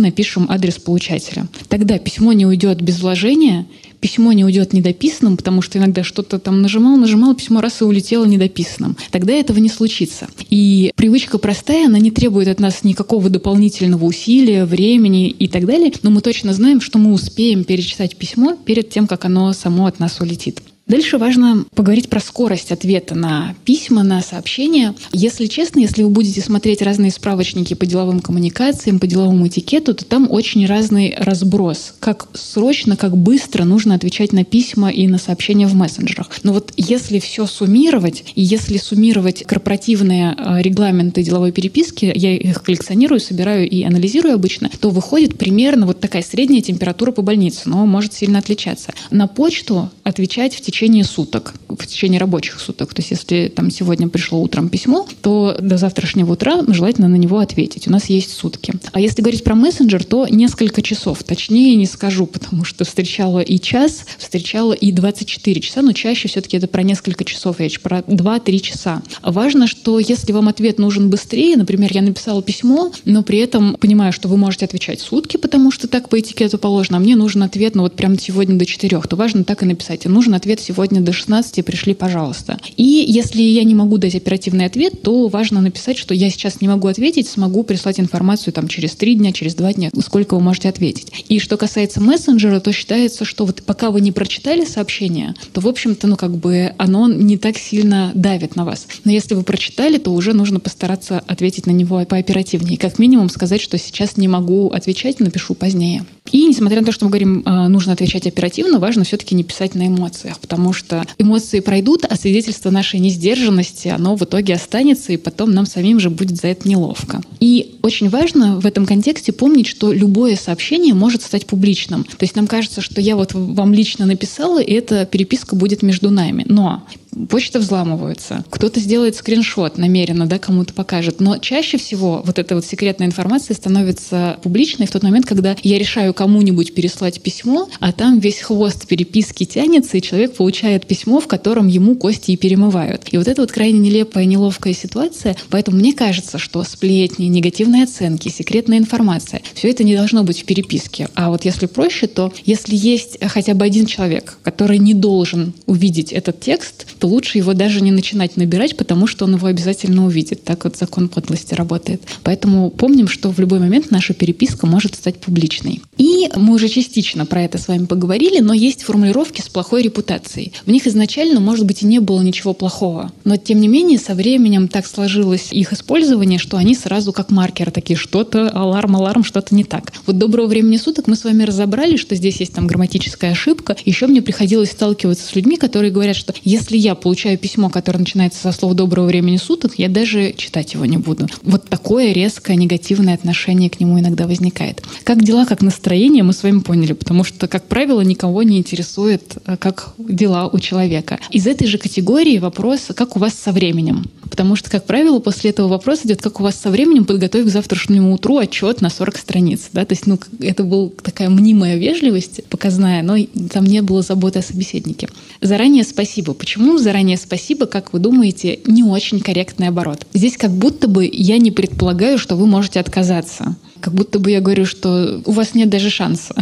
Speaker 3: напишем адрес получателя. Тогда письмо не уйдет без вложения, письмо не уйдет недописанным, потому что иногда что-то там нажимал, нажимал, письмо раз и улетело недописанным. Тогда этого не случится. И привычка простая, она не требует от нас никакого дополнительного усилия, времени и так далее, но мы точно знаем, что мы успеем перечитать письмо перед тем, как оно само от нас улетит. Дальше важно поговорить про скорость ответа на письма, на сообщения. Если честно, если вы будете смотреть разные справочники по деловым коммуникациям, по деловому этикету, то там очень разный разброс. Как срочно, как быстро нужно отвечать на письма и на сообщения в мессенджерах. Но вот если все суммировать, и если суммировать корпоративные э, регламенты деловой переписки, я их коллекционирую, собираю и анализирую обычно, то выходит примерно вот такая средняя температура по больнице, но может сильно отличаться. На почту отвечать в течение течение суток, в течение рабочих суток. То есть если там сегодня пришло утром письмо, то до завтрашнего утра желательно на него ответить. У нас есть сутки. А если говорить про мессенджер, то несколько часов. Точнее не скажу, потому что встречала и час, встречала и 24 часа, но чаще все-таки это про несколько часов речь, про 2-3 часа. Важно, что если вам ответ нужен быстрее, например, я написала письмо, но при этом понимаю, что вы можете отвечать сутки, потому что так по этикету положено, а мне нужен ответ, ну вот прямо сегодня до 4, то важно так и написать. И нужен ответ сегодня до 16 пришли, пожалуйста. И если я не могу дать оперативный ответ, то важно написать, что я сейчас не могу ответить, смогу прислать информацию там через 3 дня, через 2 дня, сколько вы можете ответить. И что касается мессенджера, то считается, что вот пока вы не прочитали сообщение, то, в общем-то, ну, как бы оно не так сильно давит на вас. Но если вы прочитали, то уже нужно постараться ответить на него пооперативнее. Как минимум сказать, что сейчас не могу отвечать, напишу позднее. И несмотря на то, что мы говорим, а, нужно отвечать оперативно, важно все-таки не писать на эмоциях, потому что эмоции пройдут, а свидетельство нашей несдержанности, оно в итоге останется, и потом нам самим же будет за это неловко. И очень важно в этом контексте помнить, что любое сообщение может стать публичным. То есть нам кажется, что я вот вам лично написала, и эта переписка будет между нами. Но почта взламывается, кто-то сделает скриншот намеренно, да, кому-то покажет. Но чаще всего вот эта вот секретная информация становится публичной в тот момент, когда я решаю кому-нибудь переслать письмо, а там весь хвост переписки тянется, и человек получает письмо, в котором ему кости и перемывают. И вот это вот крайне нелепая, неловкая ситуация. Поэтому мне кажется, что сплетни, негативные оценки, секретная информация, все это не должно быть в переписке. А вот если проще, то если есть хотя бы один человек, который не должен увидеть этот текст, то лучше его даже не начинать набирать, потому что он его обязательно увидит. Так вот закон подлости работает. Поэтому помним, что в любой момент наша переписка может стать публичной. И мы уже частично про это с вами поговорили, но есть формулировки с плохой репутацией. В них изначально, может быть, и не было ничего плохого. Но, тем не менее, со временем так сложилось их использование, что они сразу как маркер такие, что-то, аларм, аларм, что-то не так. Вот доброго времени суток мы с вами разобрали, что здесь есть там грамматическая ошибка. Еще мне приходилось сталкиваться с людьми, которые говорят, что если я я получаю письмо, которое начинается со слов «доброго времени суток», я даже читать его не буду. Вот такое резкое негативное отношение к нему иногда возникает. Как дела, как настроение, мы с вами поняли, потому что, как правило, никого не интересует, э, как дела у человека. Из этой же категории вопрос, как у вас со временем. Потому что, как правило, после этого вопрос идет, как у вас со временем подготовить к завтрашнему утру отчет на 40 страниц. Да? То есть ну, это была такая мнимая вежливость показная, но там не было заботы о собеседнике. Заранее спасибо. Почему заранее спасибо, как вы думаете, не очень корректный оборот? Здесь как будто бы я не предполагаю, что вы можете отказаться как будто бы я говорю, что у вас нет даже шанса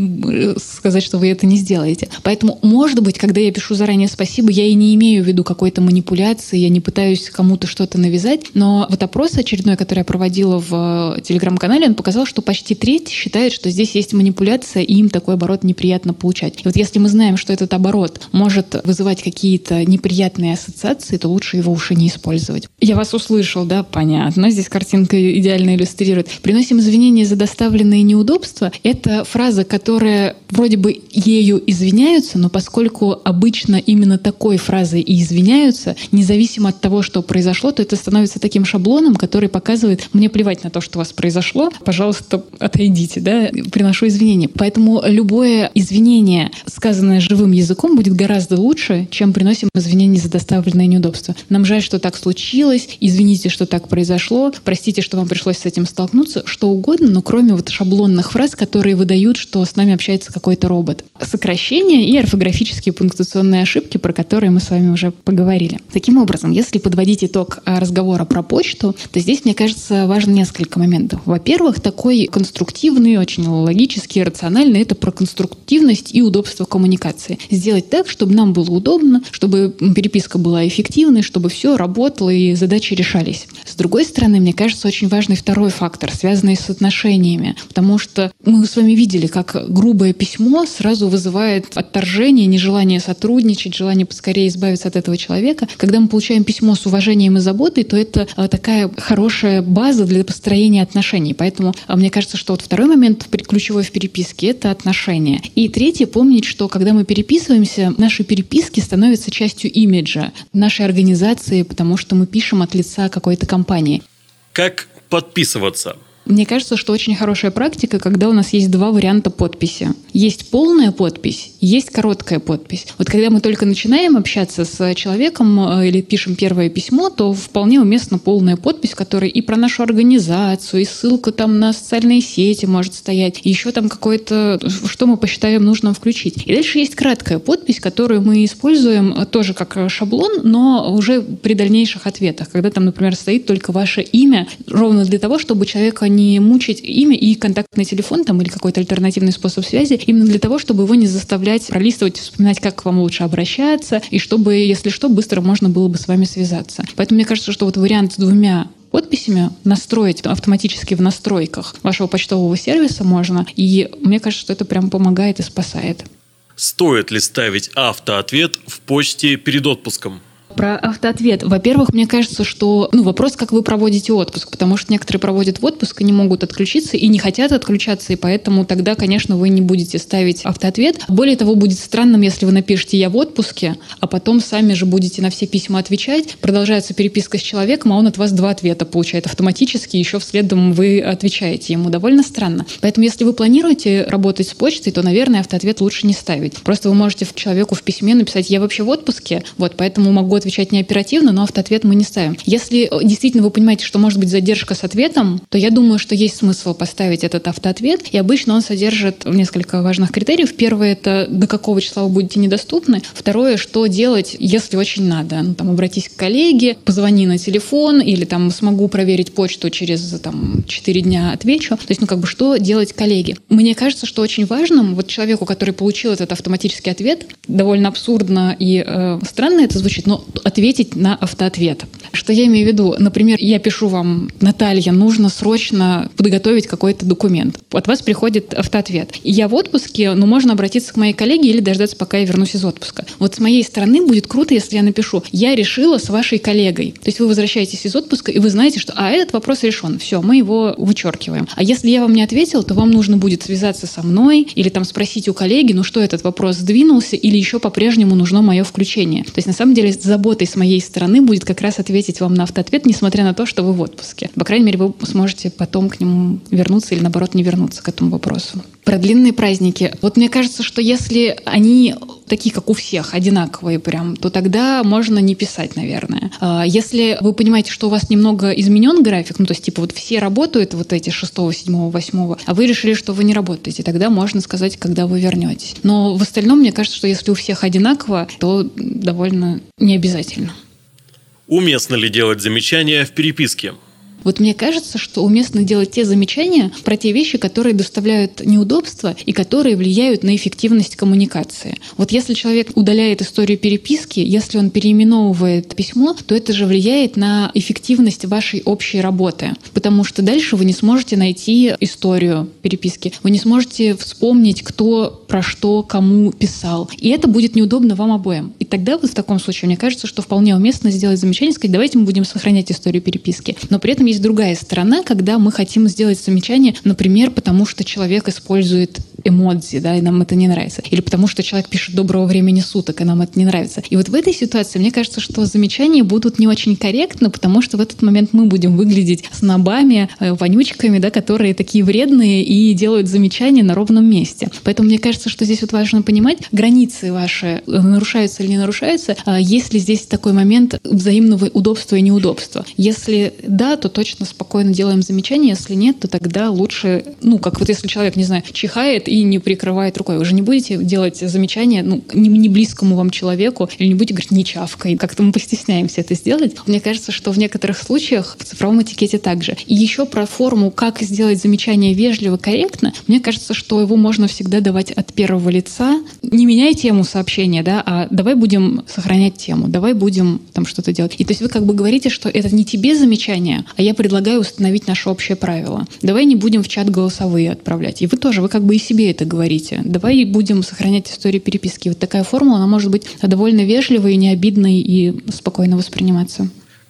Speaker 3: [LAUGHS] сказать, что вы это не сделаете. Поэтому, может быть, когда я пишу заранее спасибо, я и не имею в виду какой-то манипуляции, я не пытаюсь кому-то что-то навязать, но вот опрос очередной, который я проводила в э, телеграм-канале, он показал, что почти треть считает, что здесь есть манипуляция, и им такой оборот неприятно получать. И вот если мы знаем, что этот оборот может вызывать какие-то неприятные ассоциации, то лучше его уж и не использовать. Я вас услышал, да, понятно. Здесь картинка идеально иллюстрирует. Приносим приносим извинения за доставленные неудобства, это фраза, которая вроде бы ею извиняются, но поскольку обычно именно такой фразой и извиняются, независимо от того, что произошло, то это становится таким шаблоном, который показывает, мне плевать на то, что у вас произошло, пожалуйста, отойдите, да, приношу извинения. Поэтому любое извинение, сказанное живым языком, будет гораздо лучше, чем приносим извинения за доставленные неудобства. Нам жаль, что так случилось, извините, что так произошло, простите, что вам пришлось с этим столкнуться, что угодно, но кроме вот шаблонных фраз, которые выдают, что с нами общается какой-то робот. Сокращения и орфографические пунктуационные ошибки, про которые мы с вами уже поговорили. Таким образом, если подводить итог а, разговора про почту, то здесь, мне кажется, важно несколько моментов. Во-первых, такой конструктивный, очень логический, рациональный — это про конструктивность и удобство коммуникации. Сделать так, чтобы нам было удобно, чтобы переписка была эффективной, чтобы все работало и задачи решались. С другой стороны, мне кажется, очень важный второй фактор, связанный с отношениями. Потому что мы с вами видели, как грубое письмо сразу вызывает отторжение, нежелание сотрудничать, желание поскорее избавиться от этого человека. Когда мы получаем письмо с уважением и заботой, то это а, такая хорошая база для построения отношений. Поэтому а, мне кажется, что вот второй момент ключевой в переписке — это отношения. И третье — помнить, что когда мы переписываемся, наши переписки становятся частью имиджа нашей организации, потому что мы пишем от лица какой-то компании.
Speaker 2: Как подписываться?
Speaker 3: Мне кажется, что очень хорошая практика, когда у нас есть два варианта подписи. Есть полная подпись, есть короткая подпись. Вот когда мы только начинаем общаться с человеком э, или пишем первое письмо, то вполне уместна полная подпись, которая и про нашу организацию, и ссылка там на социальные сети может стоять, и еще там какое-то, что мы посчитаем нужным включить. И дальше есть краткая подпись, которую мы используем э, тоже как шаблон, но уже при дальнейших ответах, когда там, например, стоит только ваше имя, ровно для того, чтобы человека мучить имя и контактный телефон там, или какой-то альтернативный способ связи, именно для того, чтобы его не заставлять пролистывать, вспоминать, как к вам лучше обращаться, и чтобы, если что, быстро можно было бы с вами связаться. Поэтому мне кажется, что вот вариант с двумя подписями настроить автоматически в настройках вашего почтового сервиса можно. И мне кажется, что это прям помогает и спасает.
Speaker 2: Стоит ли ставить автоответ в почте перед отпуском?
Speaker 3: Про автоответ. Во-первых, мне кажется, что ну, вопрос, как вы проводите отпуск, потому что некоторые проводят в отпуск и не могут отключиться и не хотят отключаться, и поэтому тогда, конечно, вы не будете ставить автоответ. Более того, будет странным, если вы напишете «я в отпуске», а потом сами же будете на все письма отвечать, продолжается переписка с человеком, а он от вас два ответа получает автоматически, еще вследом вы отвечаете ему. Довольно странно. Поэтому, если вы планируете работать с почтой, то, наверное, автоответ лучше не ставить. Просто вы можете человеку в письме написать «я вообще в отпуске», вот, поэтому могу отвечать не оперативно, но автоответ мы не ставим. Если э, действительно вы понимаете, что может быть задержка с ответом, то я думаю, что есть смысл поставить этот автоответ. И обычно он содержит несколько важных критериев. Первое — это до какого числа вы будете недоступны. Второе — что делать, если очень надо. Ну, там, обратись к коллеге, позвони на телефон или там смогу проверить почту через там, 4 дня отвечу. То есть, ну, как бы, что делать коллеге? Мне кажется, что очень важным вот человеку, который получил этот автоматический ответ, довольно абсурдно и э, странно это звучит, но ответить на автоответ. Что я имею в виду? Например, я пишу вам, Наталья, нужно срочно подготовить какой-то документ. От вас приходит автоответ. Я в отпуске, но можно обратиться к моей коллеге или дождаться, пока я вернусь из отпуска. Вот с моей стороны будет круто, если я напишу, я решила с вашей коллегой. То есть вы возвращаетесь из отпуска, и вы знаете, что а этот вопрос решен. Все, мы его вычеркиваем. А если я вам не ответила, то вам нужно будет связаться со мной или там спросить у коллеги, ну что этот вопрос сдвинулся, или еще по-прежнему нужно мое включение. То есть на самом деле с заботой с моей стороны будет как раз ответить вам на автоответ, несмотря на то, что вы в отпуске. По крайней мере, вы сможете потом к нему вернуться или наоборот не вернуться к этому вопросу. Про длинные праздники. Вот мне кажется, что если они такие, как у всех, одинаковые прям, то тогда можно не писать, наверное. А если вы понимаете, что у вас немного изменен график, ну, то есть, типа, вот все работают вот эти 6, 7, 8, а вы решили, что вы не работаете, тогда можно сказать, когда вы вернетесь. Но в остальном, мне кажется, что если у всех одинаково, то довольно не обязательно.
Speaker 2: Уместно ли делать замечания в переписке?
Speaker 3: Вот мне кажется, что уместно делать те замечания про те вещи, которые доставляют неудобства и которые влияют на эффективность коммуникации. Вот если человек удаляет историю переписки, если он переименовывает письмо, то это же влияет на эффективность вашей общей работы. Потому что дальше вы не сможете найти историю переписки, вы не сможете вспомнить, кто про что кому писал. И это будет неудобно вам обоим. И тогда вот в таком случае, мне кажется, что вполне уместно сделать замечание, сказать, давайте мы будем сохранять историю переписки. Но при этом есть другая сторона, когда мы хотим сделать замечание, например, потому что человек использует эмодзи, да, и нам это не нравится. Или потому что человек пишет «доброго времени суток», и нам это не нравится. И вот в этой ситуации, мне кажется, что замечания будут не очень корректны, потому что в этот момент мы будем выглядеть снобами, э, вонючками, да, которые такие вредные и делают замечания на ровном месте. Поэтому мне кажется, что здесь вот важно понимать, границы ваши э, нарушаются или не нарушаются, а есть ли здесь такой момент взаимного удобства и неудобства. Если да, то точно спокойно делаем замечания, если нет, то тогда лучше, ну, как вот если человек, не знаю, чихает и не прикрывает рукой. Вы же не будете делать замечания ну, не, не близкому вам человеку или не будете говорить «не чавкой». Как-то мы постесняемся это сделать. Мне кажется, что в некоторых случаях в цифровом этикете также. И еще про форму, как сделать замечание вежливо, корректно, мне кажется, что его можно всегда давать от первого лица. Не меняй тему сообщения, да, а давай будем сохранять тему, давай будем там что-то делать. И то есть вы как бы говорите, что это не тебе замечание, а я предлагаю установить наше общее правило. Давай не будем в чат голосовые отправлять. И вы тоже, вы как бы и себе себе это говорите. Давай будем сохранять историю переписки. Вот такая формула, она может быть довольно вежливой, не обидной и спокойно восприниматься.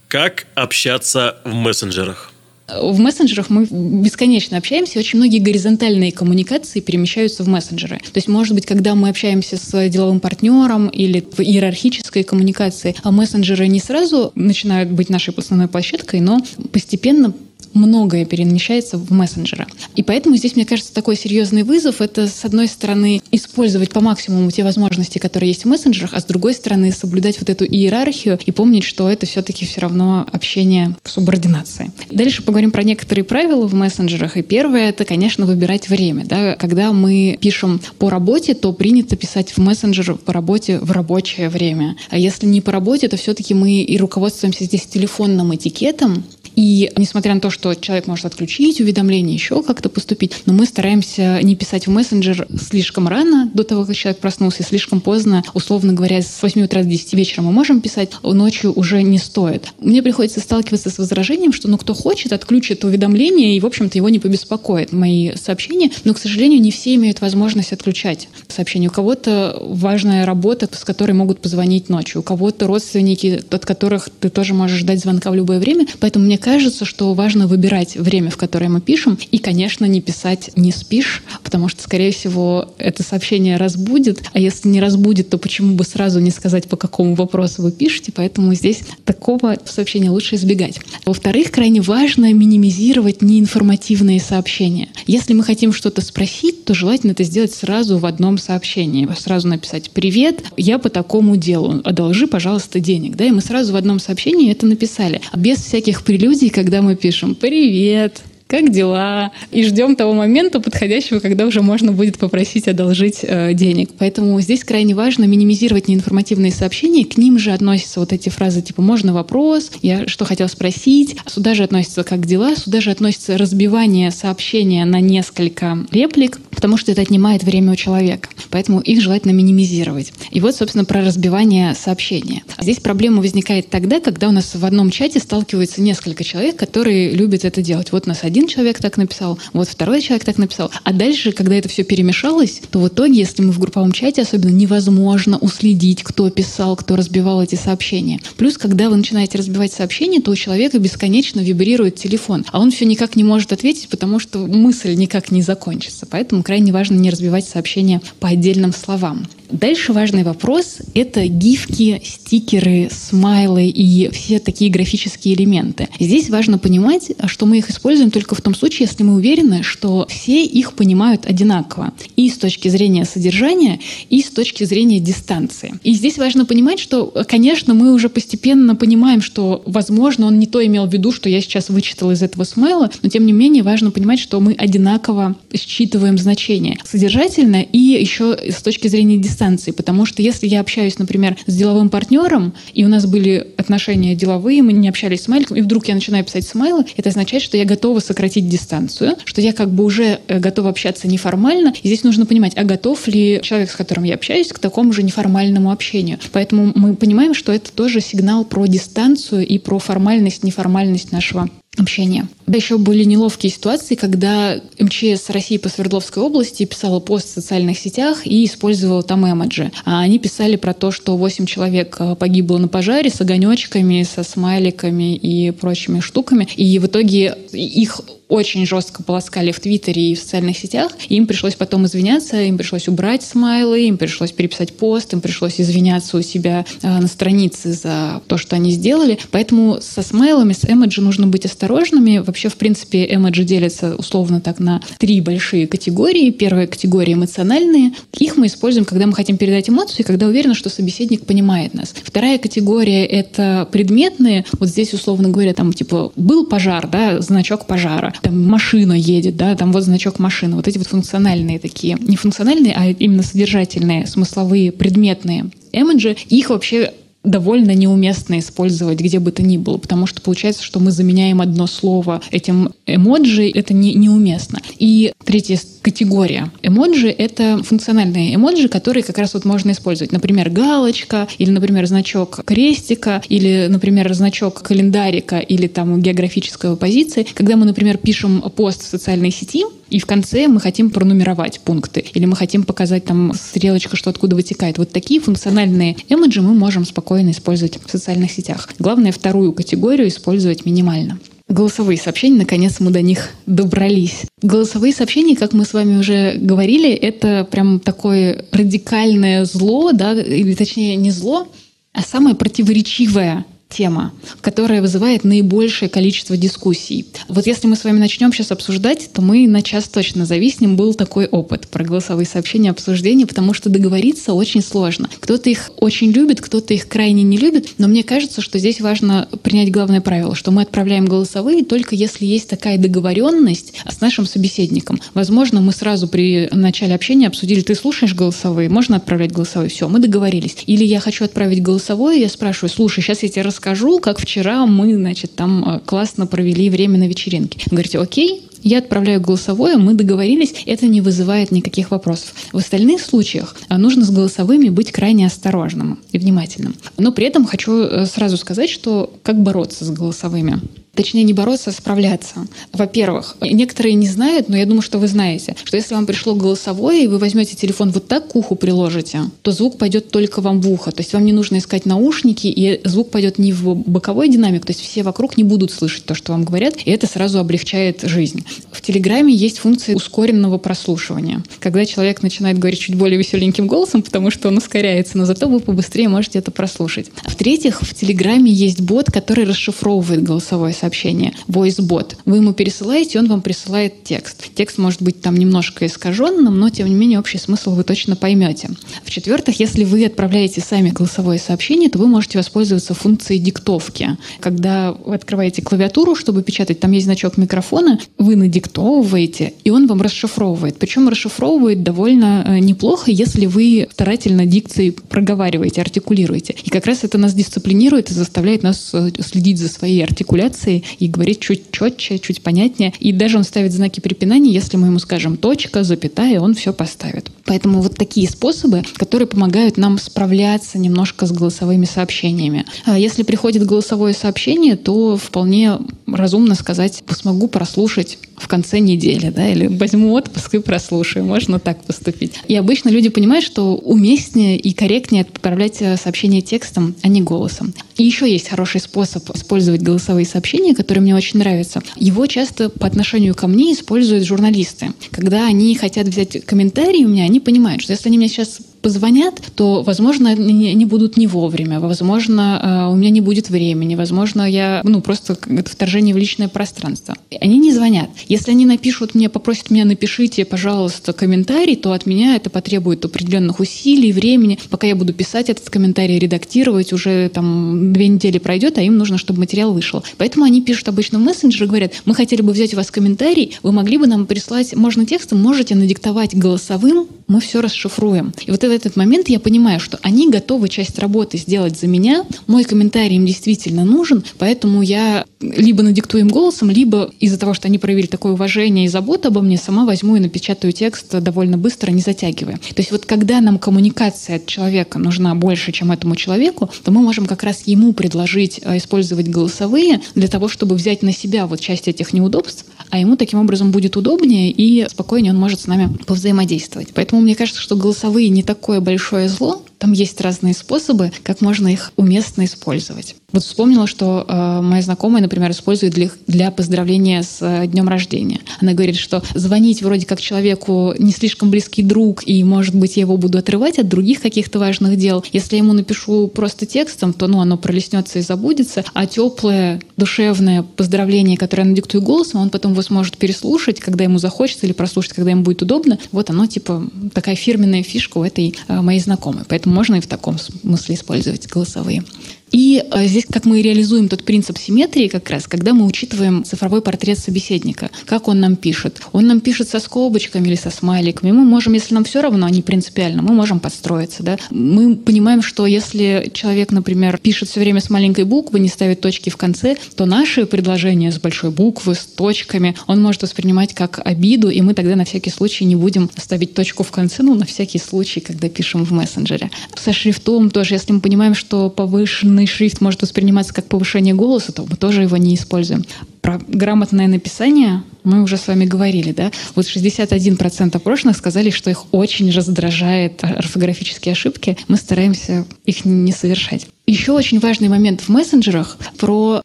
Speaker 2: Как общаться в мессенджерах?
Speaker 3: В мессенджерах мы бесконечно общаемся, очень многие горизонтальные коммуникации перемещаются в мессенджеры. То есть, может быть, когда мы общаемся с деловым партнером или в иерархической коммуникации, а мессенджеры не сразу начинают быть нашей основной площадкой, но постепенно многое перемещается в мессенджеры. И поэтому здесь, мне кажется, такой серьезный вызов — это, с одной стороны, использовать по максимуму те возможности, которые есть в мессенджерах, а с другой стороны, соблюдать вот эту иерархию и помнить, что это все-таки все равно общение в субординации. Дальше поговорим про некоторые правила в мессенджерах. И первое — это, конечно, выбирать время. Да? Когда мы пишем по работе, то принято писать в мессенджер по работе в рабочее время. А если не по работе, то все-таки мы и руководствуемся здесь телефонным этикетом, и несмотря на то, что человек может отключить уведомления, еще как-то поступить, но мы стараемся не писать в мессенджер слишком рано, до того, как человек проснулся, и слишком поздно, условно говоря, с 8 утра до 10 вечера мы можем писать, ночью уже не стоит. Мне приходится сталкиваться с возражением, что ну кто хочет, отключит уведомления, и, в общем-то, его не побеспокоит мои сообщения, но, к сожалению, не все имеют возможность отключать сообщения. У кого-то важная работа, с которой могут позвонить ночью, у кого-то родственники, от которых ты тоже можешь ждать звонка в любое время, поэтому мне кажется, что важно выбирать время, в которое мы пишем, и, конечно, не писать «не спишь», потому что, скорее всего, это сообщение разбудит, а если не разбудит, то почему бы сразу не сказать, по какому вопросу вы пишете, поэтому здесь такого сообщения лучше избегать. Во-вторых, крайне важно минимизировать неинформативные сообщения. Если мы хотим что-то спросить, то желательно это сделать сразу в одном сообщении. Сразу написать «Привет, я по такому делу, одолжи, пожалуйста, денег». Да, и мы сразу в одном сообщении это написали, без всяких прелюдий иллюзий, когда мы пишем «Привет», как дела, и ждем того момента подходящего, когда уже можно будет попросить одолжить э, денег. Поэтому здесь крайне важно минимизировать неинформативные сообщения, к ним же относятся вот эти фразы типа «можно вопрос», «я что хотел спросить», сюда же относятся «как дела», сюда же относится разбивание сообщения на несколько реплик, потому что это отнимает время у человека. поэтому их желательно минимизировать. И вот, собственно, про разбивание сообщения. Здесь проблема возникает тогда, когда у нас в одном чате сталкиваются несколько человек, которые любят это делать. Вот у нас один человек так написал, вот второй человек так написал. А дальше, когда это все перемешалось, то в итоге, если мы в групповом чате, особенно невозможно уследить, кто писал, кто разбивал эти сообщения. Плюс, когда вы начинаете разбивать сообщения, то у человека бесконечно вибрирует телефон, а он все никак не может ответить, потому что мысль никак не закончится. Поэтому крайне важно не разбивать сообщения по отдельным словам. Дальше важный вопрос — это гифки, стикеры, смайлы и все такие графические элементы. Здесь важно понимать, что мы их используем только в том случае, если мы уверены, что все их понимают одинаково. И с точки зрения содержания, и с точки зрения дистанции. И здесь важно понимать, что, конечно, мы уже постепенно понимаем, что, возможно, он не то имел в виду, что я сейчас вычитал из этого смайла, но тем не менее важно понимать, что мы одинаково считываем значение содержательно и еще с точки зрения дистанции дистанции, потому что если я общаюсь, например, с деловым партнером, и у нас были отношения деловые, мы не общались с майликом, и вдруг я начинаю писать смайлы, это означает, что я готова сократить дистанцию, что я как бы уже э, готова общаться неформально. И здесь нужно понимать, а готов ли человек, с которым я общаюсь, к такому же неформальному общению. Поэтому мы понимаем, что это тоже сигнал про дистанцию и про формальность, неформальность нашего общения. Да еще были неловкие ситуации, когда МЧС России по Свердловской области писала пост в социальных сетях и использовала там эмоджи. А они писали про то, что 8 человек э, погибло на пожаре с огонечками, со смайликами и прочими штуками. И в итоге их очень жестко полоскали в Твиттере и в социальных сетях. им пришлось потом извиняться, им пришлось убрать смайлы, им пришлось переписать пост, им пришлось извиняться у себя э, на странице за то, что они сделали. Поэтому со смайлами, с эмоджи нужно быть осторожными. Вообще, в принципе, эмоджи делятся условно так на три большие категории. Первая категория эмоциональные. Их мы используем, когда мы хотим передать эмоцию, и когда уверены, что собеседник понимает нас. Вторая категория — это предметные. Вот здесь, условно говоря, там типа был пожар, да, значок пожара там машина едет, да, там вот значок машины. Вот эти вот функциональные такие, не функциональные, а именно содержательные, смысловые, предметные эмоджи, их вообще довольно неуместно использовать где бы то ни было, потому что получается, что мы заменяем одно слово этим эмоджи, это не, неуместно. И третья категория эмоджи — это функциональные эмоджи, которые как раз вот можно использовать. Например, галочка, или, например, значок крестика, или, например, значок календарика, или там географической позиции. Когда мы, например, пишем пост в социальной сети, и в конце мы хотим пронумеровать пункты, или мы хотим показать там стрелочка, что откуда вытекает. Вот такие функциональные эмоджи мы можем спокойно использовать в социальных сетях. Главное, вторую категорию использовать минимально. Голосовые сообщения, наконец мы до них добрались. Голосовые сообщения, как мы с вами уже говорили, это прям такое радикальное зло, да, или точнее не зло, а самое противоречивое тема, которая вызывает наибольшее количество дискуссий. Вот если мы с вами начнем сейчас обсуждать, то мы на час точно зависнем. Был такой опыт про голосовые сообщения, обсуждения, потому что договориться очень сложно. Кто-то их очень любит, кто-то их крайне не любит, но мне кажется, что здесь важно принять главное правило, что мы отправляем голосовые только если есть такая договоренность с нашим собеседником. Возможно, мы сразу при начале общения обсудили, ты слушаешь голосовые, можно отправлять голосовые, все, мы договорились. Или я хочу отправить голосовое, я спрашиваю, слушай, сейчас я тебе расскажу, как вчера мы, значит, там э, классно провели время на вечеринке. Вы говорите, окей, я отправляю голосовое, мы договорились, это не вызывает никаких вопросов. В остальных случаях э, нужно с голосовыми быть крайне осторожным и внимательным. Но при этом хочу э, сразу сказать, что как бороться с голосовыми. Точнее, не бороться, а справляться. Во-первых, некоторые не знают, но я думаю, что вы знаете, что если вам пришло голосовое, и вы возьмете телефон вот так к уху приложите, то звук пойдет только вам в ухо. То есть вам не нужно искать наушники, и звук пойдет не в боковой динамик, то есть все вокруг не будут слышать то, что вам говорят, и это сразу облегчает жизнь. В Телеграме есть функция ускоренного прослушивания. Когда человек начинает говорить чуть более веселеньким голосом, потому что он ускоряется, но зато вы побыстрее можете это прослушать. В-третьих, в Телеграме есть бот, который расшифровывает голосовое сообщение сообщение, voice-бот. Вы ему пересылаете, он вам присылает текст. Текст может быть там немножко искаженным, но тем не менее общий смысл вы точно поймете. В-четвертых, если вы отправляете сами голосовое сообщение, то вы можете воспользоваться функцией диктовки. Когда вы открываете клавиатуру, чтобы печатать, там есть значок микрофона, вы надиктовываете, и он вам расшифровывает. Причем расшифровывает довольно э, неплохо, если вы старательно дикции проговариваете, артикулируете. И как раз это нас дисциплинирует и заставляет нас э, следить за своей артикуляцией и говорит чуть четче, чуть понятнее. И даже он ставит знаки препинания, если мы ему скажем точка, запятая, он все поставит. Поэтому вот такие способы, которые помогают нам справляться немножко с голосовыми сообщениями. А если приходит голосовое сообщение, то вполне разумно сказать, смогу прослушать в конце недели, да, или возьму отпуск и прослушаю. Можно так поступить. И обычно люди понимают, что уместнее и корректнее отправлять э, сообщение текстом, а не голосом. И еще есть хороший способ использовать голосовые сообщения, который мне очень нравится. Его часто по отношению ко мне используют журналисты. Когда они хотят взять комментарий у меня, они понимают, что если они мне сейчас позвонят, то, возможно, они будут не вовремя, возможно, э, у меня не будет времени, возможно, я, ну, просто это вторжение в личное пространство. Они не звонят. Если они напишут мне, попросят меня, напишите, пожалуйста, комментарий, то от меня это потребует определенных усилий, времени. Пока я буду писать этот комментарий, редактировать, уже там две недели пройдет, а им нужно, чтобы материал вышел. Поэтому они пишут обычно в мессенджер, говорят, мы хотели бы взять у вас комментарий, вы могли бы нам прислать, можно текстом, можете надиктовать голосовым, мы все расшифруем. И вот в этот момент я понимаю, что они готовы часть работы сделать за меня, мой комментарий им действительно нужен, поэтому я либо надиктую им голосом, либо из-за того, что они проявили такое уважение и заботу обо мне, сама возьму и напечатаю текст довольно быстро, не затягивая. То есть вот когда нам коммуникация от человека нужна больше, чем этому человеку, то мы можем как раз ему предложить э, использовать голосовые для того, чтобы взять на себя вот часть этих неудобств, а ему таким образом будет удобнее и спокойнее он может с нами повзаимодействовать. Поэтому мне кажется, что голосовые не такое большое зло, там есть разные способы, как можно их уместно использовать. Вот вспомнила, что э, моя знакомая, например, использует для, для поздравления с э, днем рождения. Она говорит, что звонить вроде как человеку не слишком близкий друг, и, может быть, я его буду отрывать от других каких-то важных дел. Если я ему напишу просто текстом, то ну, оно пролеснется и забудется, а теплое, душевное поздравление, которое я надиктую голосом, он потом его сможет переслушать, когда ему захочется, или прослушать, когда ему будет удобно. Вот оно, типа, такая фирменная фишка у этой э, моей знакомой. Поэтому можно и в таком смысле использовать голосовые. И э, здесь как мы реализуем тот принцип симметрии как раз, когда мы учитываем цифровой портрет собеседника, как он нам пишет. Он нам пишет со скобочками или со смайликами. Мы можем, если нам все равно, а не принципиально, мы можем подстроиться. Да? Мы понимаем, что если человек, например, пишет все время с маленькой буквы, не ставит точки в конце, то наши предложения с большой буквы, с точками, он может воспринимать как обиду, и мы тогда на всякий случай не будем ставить точку в конце, ну, на всякий случай, когда пишем в мессенджере. Со шрифтом тоже, если мы понимаем, что повышенный грамотный шрифт может восприниматься как повышение голоса, то мы тоже его не используем. Про грамотное написание мы уже с вами говорили, да? Вот 61% опрошенных сказали, что их очень раздражает орфографические ошибки. Мы стараемся их не совершать. Еще очень важный момент в мессенджерах про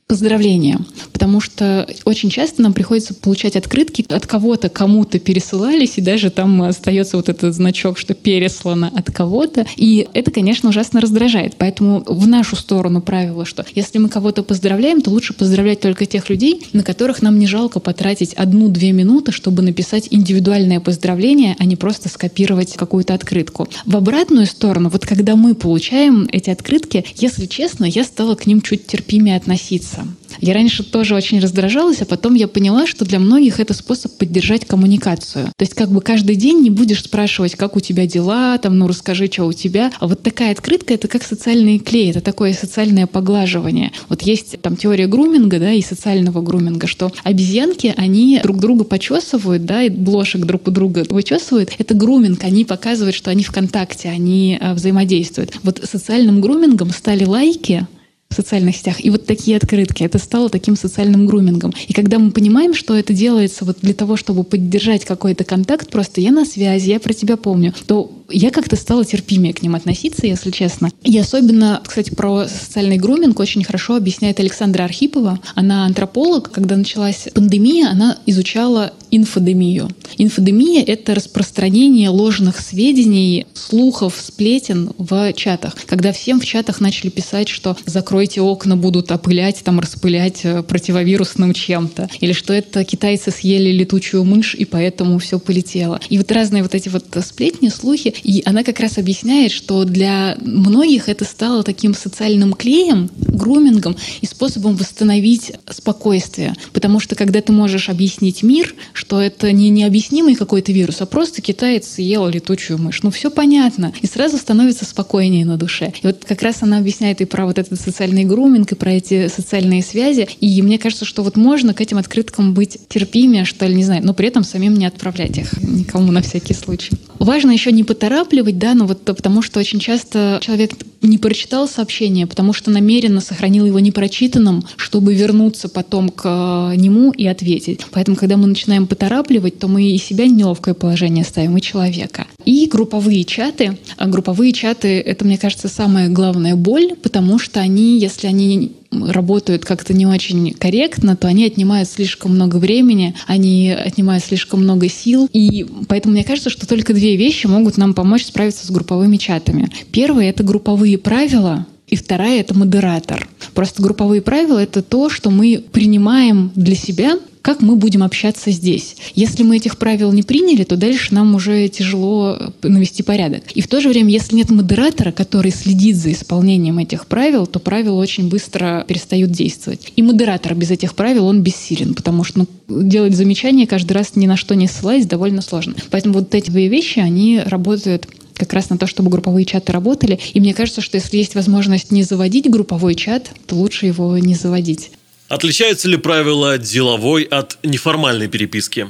Speaker 3: поздравления, потому что очень часто нам приходится получать открытки от кого-то, кому-то пересылались, и даже там остается вот этот значок, что переслано от кого-то. И это, конечно, ужасно раздражает. Поэтому в нашу сторону правило, что если мы кого-то поздравляем, то лучше поздравлять только тех людей, на которых нам не жалко потратить одну-две минуты, чтобы написать индивидуальное поздравление, а не просто скопировать какую-то открытку. В обратную сторону, вот когда мы получаем эти открытки, если честно, я стала к ним чуть терпимее относиться. Я раньше тоже очень раздражалась, а потом я поняла, что для многих это способ поддержать коммуникацию. То есть как бы каждый день не будешь спрашивать, как у тебя дела, там, ну расскажи, что у тебя. А вот такая открытка — это как социальный клей, это такое социальное поглаживание. Вот есть там теория груминга, да, и социального груминга, что обезьянки, они друг друга почесывают, да, и блошек друг у друга вычесывают. Это груминг, они показывают, что они в контакте, они а, взаимодействуют. Вот социальным грумингом стали лайки, в социальных сетях. И вот такие открытки. Это стало таким социальным грумингом. И когда мы понимаем, что это делается вот для того, чтобы поддержать какой-то контакт, просто я на связи, я про тебя помню, то я как-то стала терпимее к ним относиться, если честно. И особенно, кстати, про социальный груминг очень хорошо объясняет Александра Архипова. Она антрополог. Когда началась пандемия, она изучала инфодемию. Инфодемия — это распространение ложных сведений, слухов, сплетен в чатах. Когда всем в чатах начали писать, что закройте окна, будут опылять, там, распылять э, противовирусным чем-то. Или что это китайцы съели летучую мышь, и поэтому все полетело. И вот разные вот эти вот сплетни, слухи, И она как раз объясняет, что для многих это стало таким социальным клеем, грумингом и способом восстановить спокойствие. Потому что когда ты можешь объяснить мир, что это не необъяснимый какой-то вирус, а просто китаец съел летучую мышь. Ну, все понятно. И сразу становится спокойнее на душе. И вот как раз она объясняет и про вот этот социальный груминг, и про эти социальные связи. И мне кажется, что вот можно к этим открыткам быть терпимее, что ли, не знаю, но при этом самим не отправлять их никому на всякий случай. Важно еще не поторапливать, да, но вот потому что очень часто человек не прочитал сообщение, потому что намеренно сохранил его непрочитанным, чтобы вернуться потом к э, нему и ответить. Поэтому, когда мы начинаем поторапливать, то мы и себя неловкое положение ставим, и человека. И групповые чаты. А групповые чаты — это, мне кажется, самая главная боль, потому что они, если они работают как-то не очень корректно, то они отнимают слишком много времени, они отнимают слишком много сил. И поэтому мне кажется, что только две вещи могут нам помочь справиться с групповыми чатами. Первое — это групповые правила, и вторая — это модератор. Просто групповые правила — это то, что мы принимаем для себя как мы будем общаться здесь. Если мы этих правил не приняли, то дальше нам уже тяжело навести порядок. И в то же время, если нет модератора, который следит за исполнением этих правил, то правила очень быстро перестают действовать. И модератор без этих правил, он бессилен, потому что ну, делать замечания каждый раз ни на что не ссылаясь довольно сложно. Поэтому вот эти две вещи, они работают как раз на то, чтобы групповые чаты работали. И мне кажется, что если есть возможность не заводить групповой чат, то лучше его не заводить.
Speaker 2: Отличаются ли правила деловой от неформальной переписки?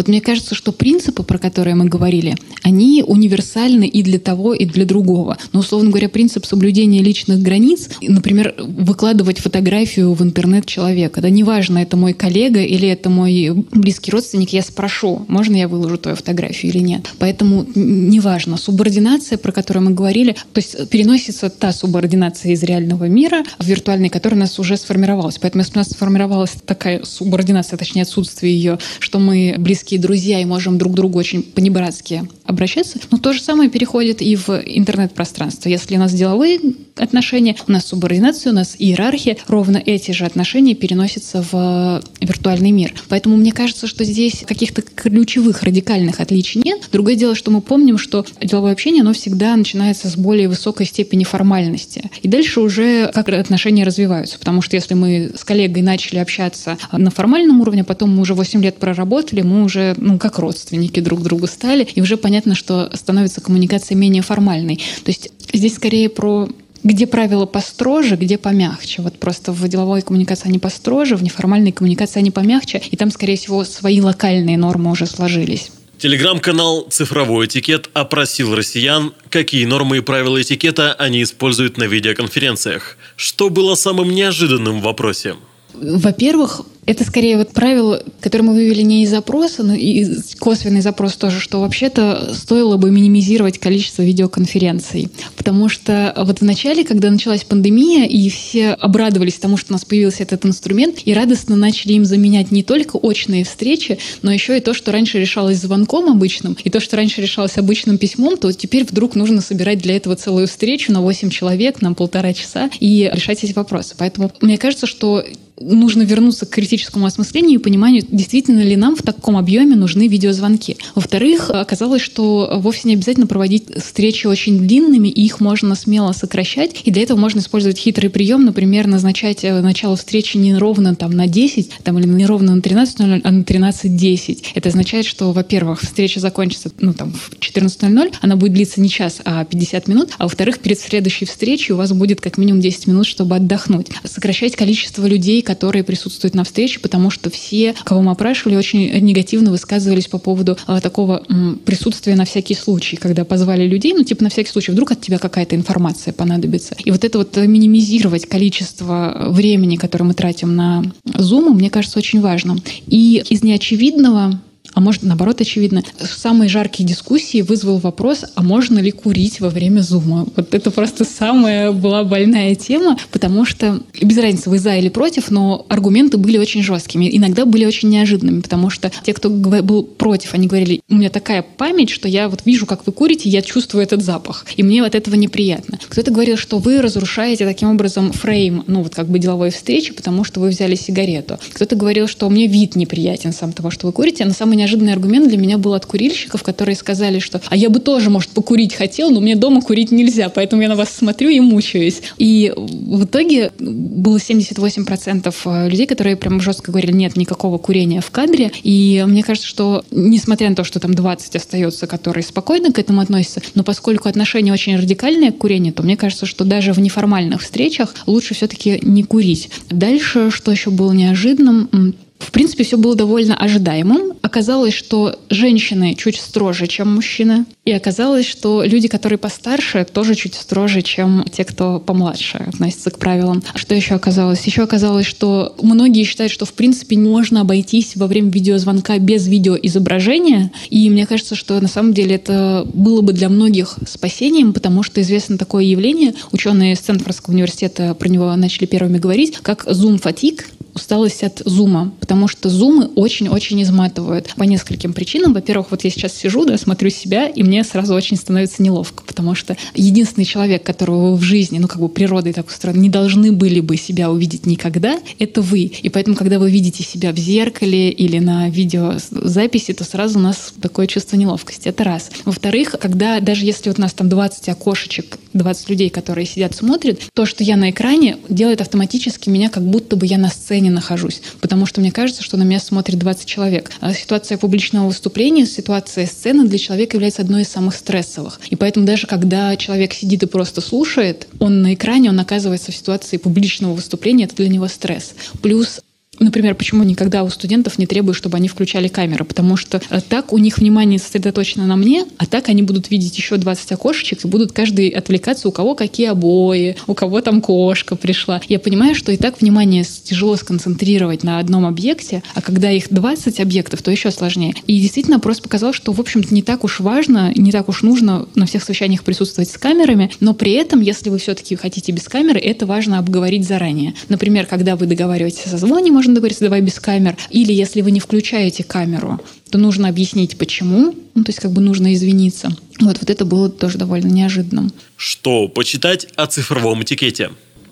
Speaker 3: Вот мне кажется, что принципы, про которые мы говорили, они универсальны и для того, и для другого. Но, условно говоря, принцип соблюдения личных границ, например, выкладывать фотографию в интернет человека, да, неважно, это мой коллега или это мой близкий родственник, я спрошу, можно я выложу твою фотографию или нет. Поэтому неважно, субординация, про которую мы говорили, то есть переносится та субординация из реального мира в виртуальный, которая у нас уже сформировалась. Поэтому если у нас сформировалась такая субординация, точнее отсутствие ее, что мы близкие близкие друзья и можем друг к другу очень по-небратски обращаться. Но то же самое переходит и в интернет-пространство. Если у нас деловые отношения, у нас субординация, у нас иерархия, ровно эти же отношения переносятся в виртуальный мир. Поэтому мне кажется, что здесь каких-то ключевых радикальных отличий нет. Другое дело, что мы помним, что деловое общение, оно всегда начинается с более высокой степени формальности. И дальше уже как отношения развиваются. Потому что если мы с коллегой начали общаться на формальном уровне, потом мы уже 8 лет проработали, мы уже ну, как родственники друг другу стали, и уже понятно, что становится коммуникация менее формальной. То есть здесь скорее про где правила построже, где помягче. Вот просто в деловой коммуникации они построже, в неформальной коммуникации они помягче, и там, скорее всего, свои локальные нормы уже сложились.
Speaker 2: Телеграм-канал «Цифровой этикет» опросил россиян, какие нормы и правила этикета они используют на видеоконференциях. Что было самым неожиданным в вопросе?
Speaker 3: Во-первых, это скорее вот правило, которое мы вывели не из запроса, но и косвенный запрос тоже, что вообще-то стоило бы минимизировать количество видеоконференций. Потому что вот в начале, когда началась пандемия, и все обрадовались тому, что у нас появился этот инструмент, и радостно начали им заменять не только очные встречи, но еще и то, что раньше решалось звонком обычным, и то, что раньше решалось обычным письмом, то теперь вдруг нужно собирать для этого целую встречу на 8 человек, на полтора часа и решать эти вопросы. Поэтому мне кажется, что нужно вернуться к критическому осмыслению и пониманию, действительно ли нам в таком объеме нужны видеозвонки. Во-вторых, оказалось, что вовсе не обязательно проводить встречи очень длинными, и их можно смело сокращать, и для этого можно использовать хитрый прием, например, назначать э, начало встречи не ровно там, на 10 там, или не ровно на 13.00, а на 13.10. Это означает, что, во-первых, встреча закончится ну, там, в 14.00, она будет длиться не час, а 50 минут, а во-вторых, перед следующей встречей у вас будет как минимум 10 минут, чтобы отдохнуть. Сокращать количество людей, которые присутствуют на встрече, потому что все, кого мы опрашивали, очень негативно высказывались по поводу а, такого присутствия на всякий случай, когда позвали людей, ну, типа, на всякий случай, вдруг от тебя какая-то информация понадобится. И вот это вот минимизировать количество времени, которое мы тратим на Zoom, мне кажется, очень важно. И из неочевидного а может, наоборот, очевидно. Самые жаркие дискуссии вызвал вопрос, а можно ли курить во время зума? Вот это просто самая была больная тема, потому что без разницы, вы за или против, но аргументы были очень жесткими, иногда были очень неожиданными, потому что те, кто был против, они говорили, у меня такая память, что я вот вижу, как вы курите, я чувствую этот запах, и мне от этого неприятно. Кто-то говорил, что вы разрушаете таким образом фрейм, ну вот как бы деловой встречи, потому что вы взяли сигарету. Кто-то говорил, что мне вид неприятен сам того, что вы курите, на самом неожиданный аргумент для меня был от курильщиков, которые сказали, что «а я бы тоже, может, покурить хотел, но мне дома курить нельзя, поэтому я на вас смотрю и мучаюсь». И в итоге было 78% э, людей, которые прям жестко говорили «нет никакого курения в кадре». И мне кажется, что несмотря на то, что там 20 остается, которые спокойно к этому относятся, но поскольку отношение очень радикальное к курению, то мне кажется, что даже в неформальных встречах лучше все-таки не курить. Дальше, что еще было неожиданным, в принципе, все было довольно ожидаемым. Оказалось, что женщины чуть строже, чем мужчины. И оказалось, что люди, которые постарше, тоже чуть строже, чем те, кто помладше относятся к правилам. Что еще оказалось? Еще оказалось, что многие считают, что в принципе можно обойтись во время видеозвонка без видеоизображения. И мне кажется, что на самом деле это было бы для многих спасением, потому что известно такое явление. Ученые из Стэнфордского университета про него начали первыми говорить, как зум-фатик усталость от зума, потому что зумы очень-очень изматывают по нескольким причинам. Во-первых, вот я сейчас сижу, да, смотрю себя, и мне сразу очень становится неловко, потому что единственный человек, которого вы в жизни, ну, как бы природой так устроено, не должны были бы себя увидеть никогда, это вы. И поэтому, когда вы видите себя в зеркале или на видеозаписи, то сразу у нас такое чувство неловкости. Это раз. Во-вторых, когда даже если вот у нас там 20 окошечек, 20 людей, которые сидят, смотрят, то, что я на экране, делает автоматически меня как будто бы я на сцене сцене нахожусь, потому что мне кажется, что на меня смотрит 20 человек. А ситуация публичного выступления, ситуация сцены для человека является одной из самых стрессовых. И поэтому даже когда человек сидит и просто слушает, он на экране, он оказывается в ситуации публичного выступления, это для него стресс. Плюс Например, почему никогда у студентов не требую, чтобы они включали камеру? Потому что э, так у них внимание сосредоточено на мне, а так они будут видеть еще 20 окошечек и будут каждый отвлекаться, у кого какие обои, у кого там кошка пришла. Я понимаю, что и так внимание тяжело сконцентрировать на одном объекте, а когда их 20 объектов, то еще сложнее. И действительно, опрос показал, что, в общем-то, не так уж важно, не так уж нужно на всех совещаниях присутствовать с камерами, но при этом, если вы все-таки хотите без камеры, это важно обговорить заранее. Например, когда вы договариваетесь о созвоне, можно договориться, давай без камер. Или если вы не включаете камеру, то нужно объяснить, почему. Ну, то есть как бы нужно извиниться. Вот, вот это было тоже довольно неожиданным.
Speaker 2: Что почитать о цифровом этикете?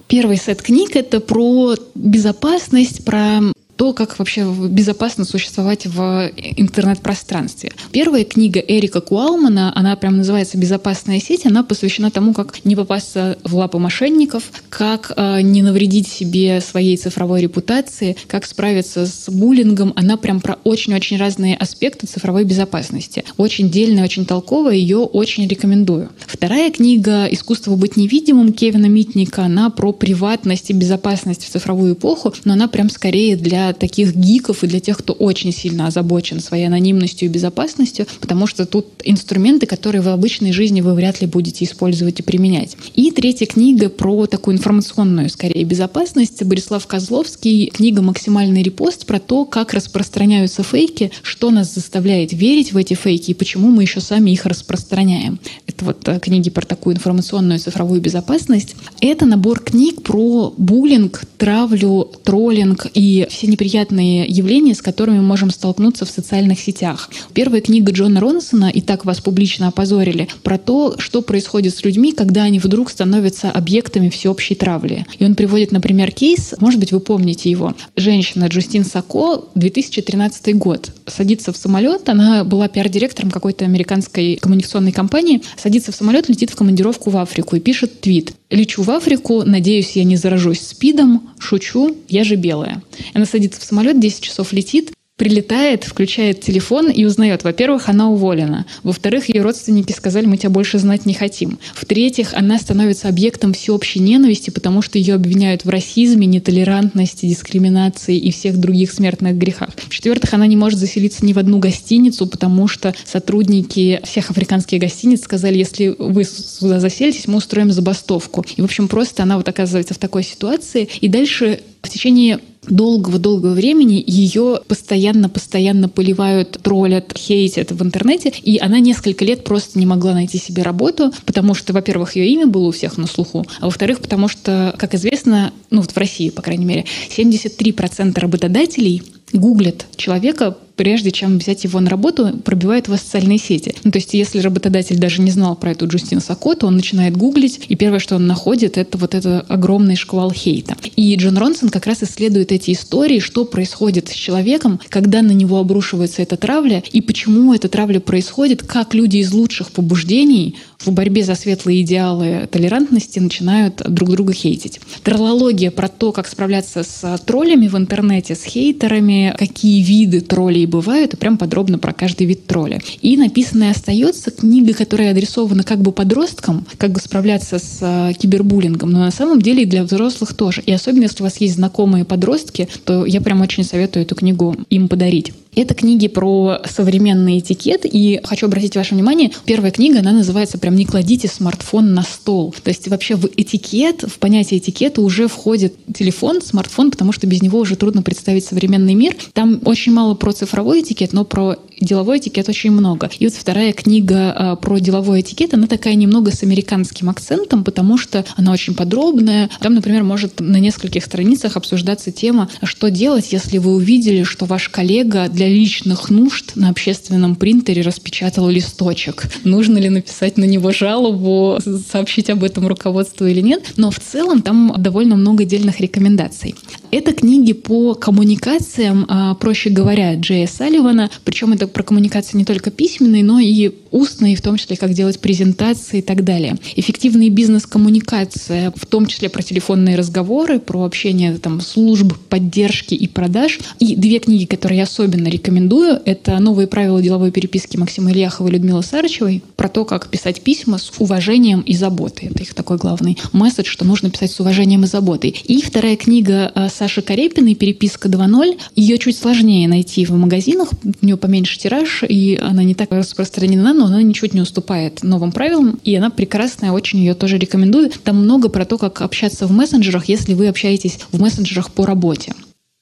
Speaker 3: Первый сет книг — это про безопасность, про то, как вообще безопасно существовать в интернет-пространстве. Первая книга Эрика Куалмана, она прям называется «Безопасная сеть», она посвящена тому, как не попасться в лапы мошенников, как э, не навредить себе своей цифровой репутации, как справиться с буллингом. Она прям про очень-очень разные аспекты цифровой безопасности. Очень дельная, очень толковая, ее очень рекомендую. Вторая книга «Искусство быть невидимым» Кевина Митника, она про приватность и безопасность в цифровую эпоху, но она прям скорее для таких гиков и для тех, кто очень сильно озабочен своей анонимностью и безопасностью, потому что тут инструменты, которые в обычной жизни вы вряд ли будете использовать и применять. И третья книга про такую информационную, скорее, безопасность. Борислав Козловский, книга «Максимальный репост» про то, как распространяются фейки, что нас заставляет верить в эти фейки и почему мы еще сами их распространяем. Это вот э, книги про такую информационную цифровую безопасность. Это набор книг про буллинг, травлю, троллинг и все неприятные явления, с которыми мы можем столкнуться в социальных сетях. Первая книга Джона Ронсона «И так вас публично опозорили» про то, что происходит с людьми, когда они вдруг становятся объектами всеобщей травли. И он приводит, например, кейс, может быть, вы помните его. Женщина Джустин Сако, 2013 год, садится в самолет, она была пиар-директором какой-то американской коммуникационной компании, садится в самолет, летит в командировку в Африку и пишет твит. «Лечу в Африку, надеюсь, я не заражусь СПИДом, шучу, я же белая». Она садится в самолет, 10 часов летит, прилетает, включает телефон и узнает, во-первых, она уволена, во-вторых, ее родственники сказали, мы тебя больше знать не хотим, в-третьих, она становится объектом всеобщей ненависти, потому что ее обвиняют в расизме, нетолерантности, дискриминации и всех других смертных грехах. В-четвертых, она не может заселиться ни в одну гостиницу, потому что сотрудники всех африканских гостиниц сказали, если вы сюда заселитесь, мы устроим забастовку. И, в общем, просто она вот оказывается в такой ситуации. И дальше в течение долгого-долгого времени ее постоянно-постоянно поливают, троллят, хейтят в интернете, и она несколько лет просто не могла найти себе работу, потому что, во-первых, ее имя было у всех на слуху, а во-вторых, потому что, как известно, ну вот в России, по крайней мере, 73% работодателей гуглят человека прежде чем взять его на работу, пробивает вас социальные сети. Ну, то есть, если работодатель даже не знал про эту Джустину Сакоту, он начинает гуглить, и первое, что он находит, это вот это огромный шквал хейта. И Джон Ронсон как раз исследует эти истории, что происходит с человеком, когда на него обрушивается эта травля, и почему эта травля происходит, как люди из лучших побуждений в борьбе за светлые идеалы толерантности начинают друг друга хейтить. Троллология про то, как справляться с троллями в интернете, с хейтерами, какие виды троллей бывают, и прям подробно про каждый вид тролля. И написанная остается книга, которая адресована как бы подросткам, как бы справляться с э, кибербуллингом, но на самом деле и для взрослых тоже. И особенно, если у вас есть знакомые подростки, то я прям очень советую эту книгу им подарить. Это книги про современный этикет, и хочу обратить ваше внимание, первая книга, она называется прям «Не кладите смартфон на стол». То есть вообще в этикет, в понятие этикета уже входит телефон, смартфон, потому что без него уже трудно представить современный мир. Там очень мало про цифровой этикет, но про деловой этикет очень много. И вот вторая книга а, про деловой этикет, она такая немного с американским акцентом, потому что она очень подробная. Там, например, может на нескольких страницах обсуждаться тема, что делать, если вы увидели, что ваш коллега для личных нужд на общественном принтере распечатал листочек. Нужно ли написать на него жалобу, сообщить об этом руководству или нет. Но в целом там довольно много отдельных рекомендаций. Это книги по коммуникациям, а, проще говоря, Джея Салливана. Причем это про коммуникации не только письменные, но и устные, в том числе, как делать презентации и так далее. Эффективная бизнес-коммуникация, в том числе про телефонные разговоры, про общение там, служб поддержки и продаж. И две книги, которые я особенно рекомендую, это «Новые правила деловой переписки» Максима Ильяхова и Людмилы Сарычевой про то, как писать письма с уважением и заботой. Это их такой главный месседж, что нужно писать с уважением и заботой. И вторая книга а, Саши Карепиной «Переписка 2.0». Ее чуть сложнее найти в магазинах, у нее поменьше тираж, и она не так распространена, но она ничуть не уступает новым правилам, и она прекрасная, очень ее тоже рекомендую. Там много про то, как общаться в мессенджерах, если вы общаетесь в мессенджерах по работе.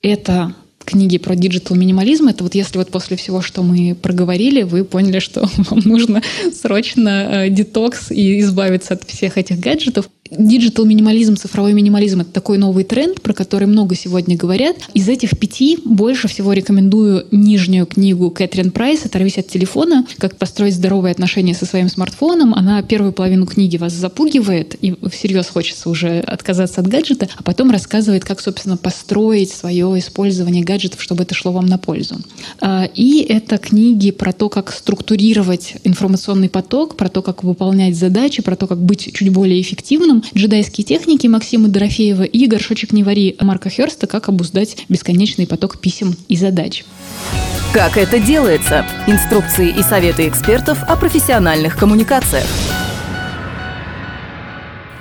Speaker 3: Это книги про digital минимализм. Это вот если вот после всего, что мы проговорили, вы поняли, что [LAUGHS] вам нужно срочно э, детокс и избавиться от всех этих гаджетов. Digital минимализм, цифровой минимализм — это такой новый тренд, про который много сегодня говорят. Из этих пяти больше всего рекомендую нижнюю книгу Кэтрин Прайс «Оторвись от телефона. Как построить здоровые отношения со своим смартфоном». Она первую половину книги вас запугивает, и всерьез хочется уже отказаться от гаджета, а потом рассказывает, как, собственно, построить свое использование гаджетов, чтобы это шло вам на пользу. А, и это книги про то, как структурировать информационный поток, про то, как выполнять задачи, про то, как быть чуть более эффективным, джедайские техники Максима Дорофеева и горшочек не вари Марка Херста «Как обуздать бесконечный поток писем и задач».
Speaker 1: Как это делается? Инструкции и советы экспертов о профессиональных коммуникациях.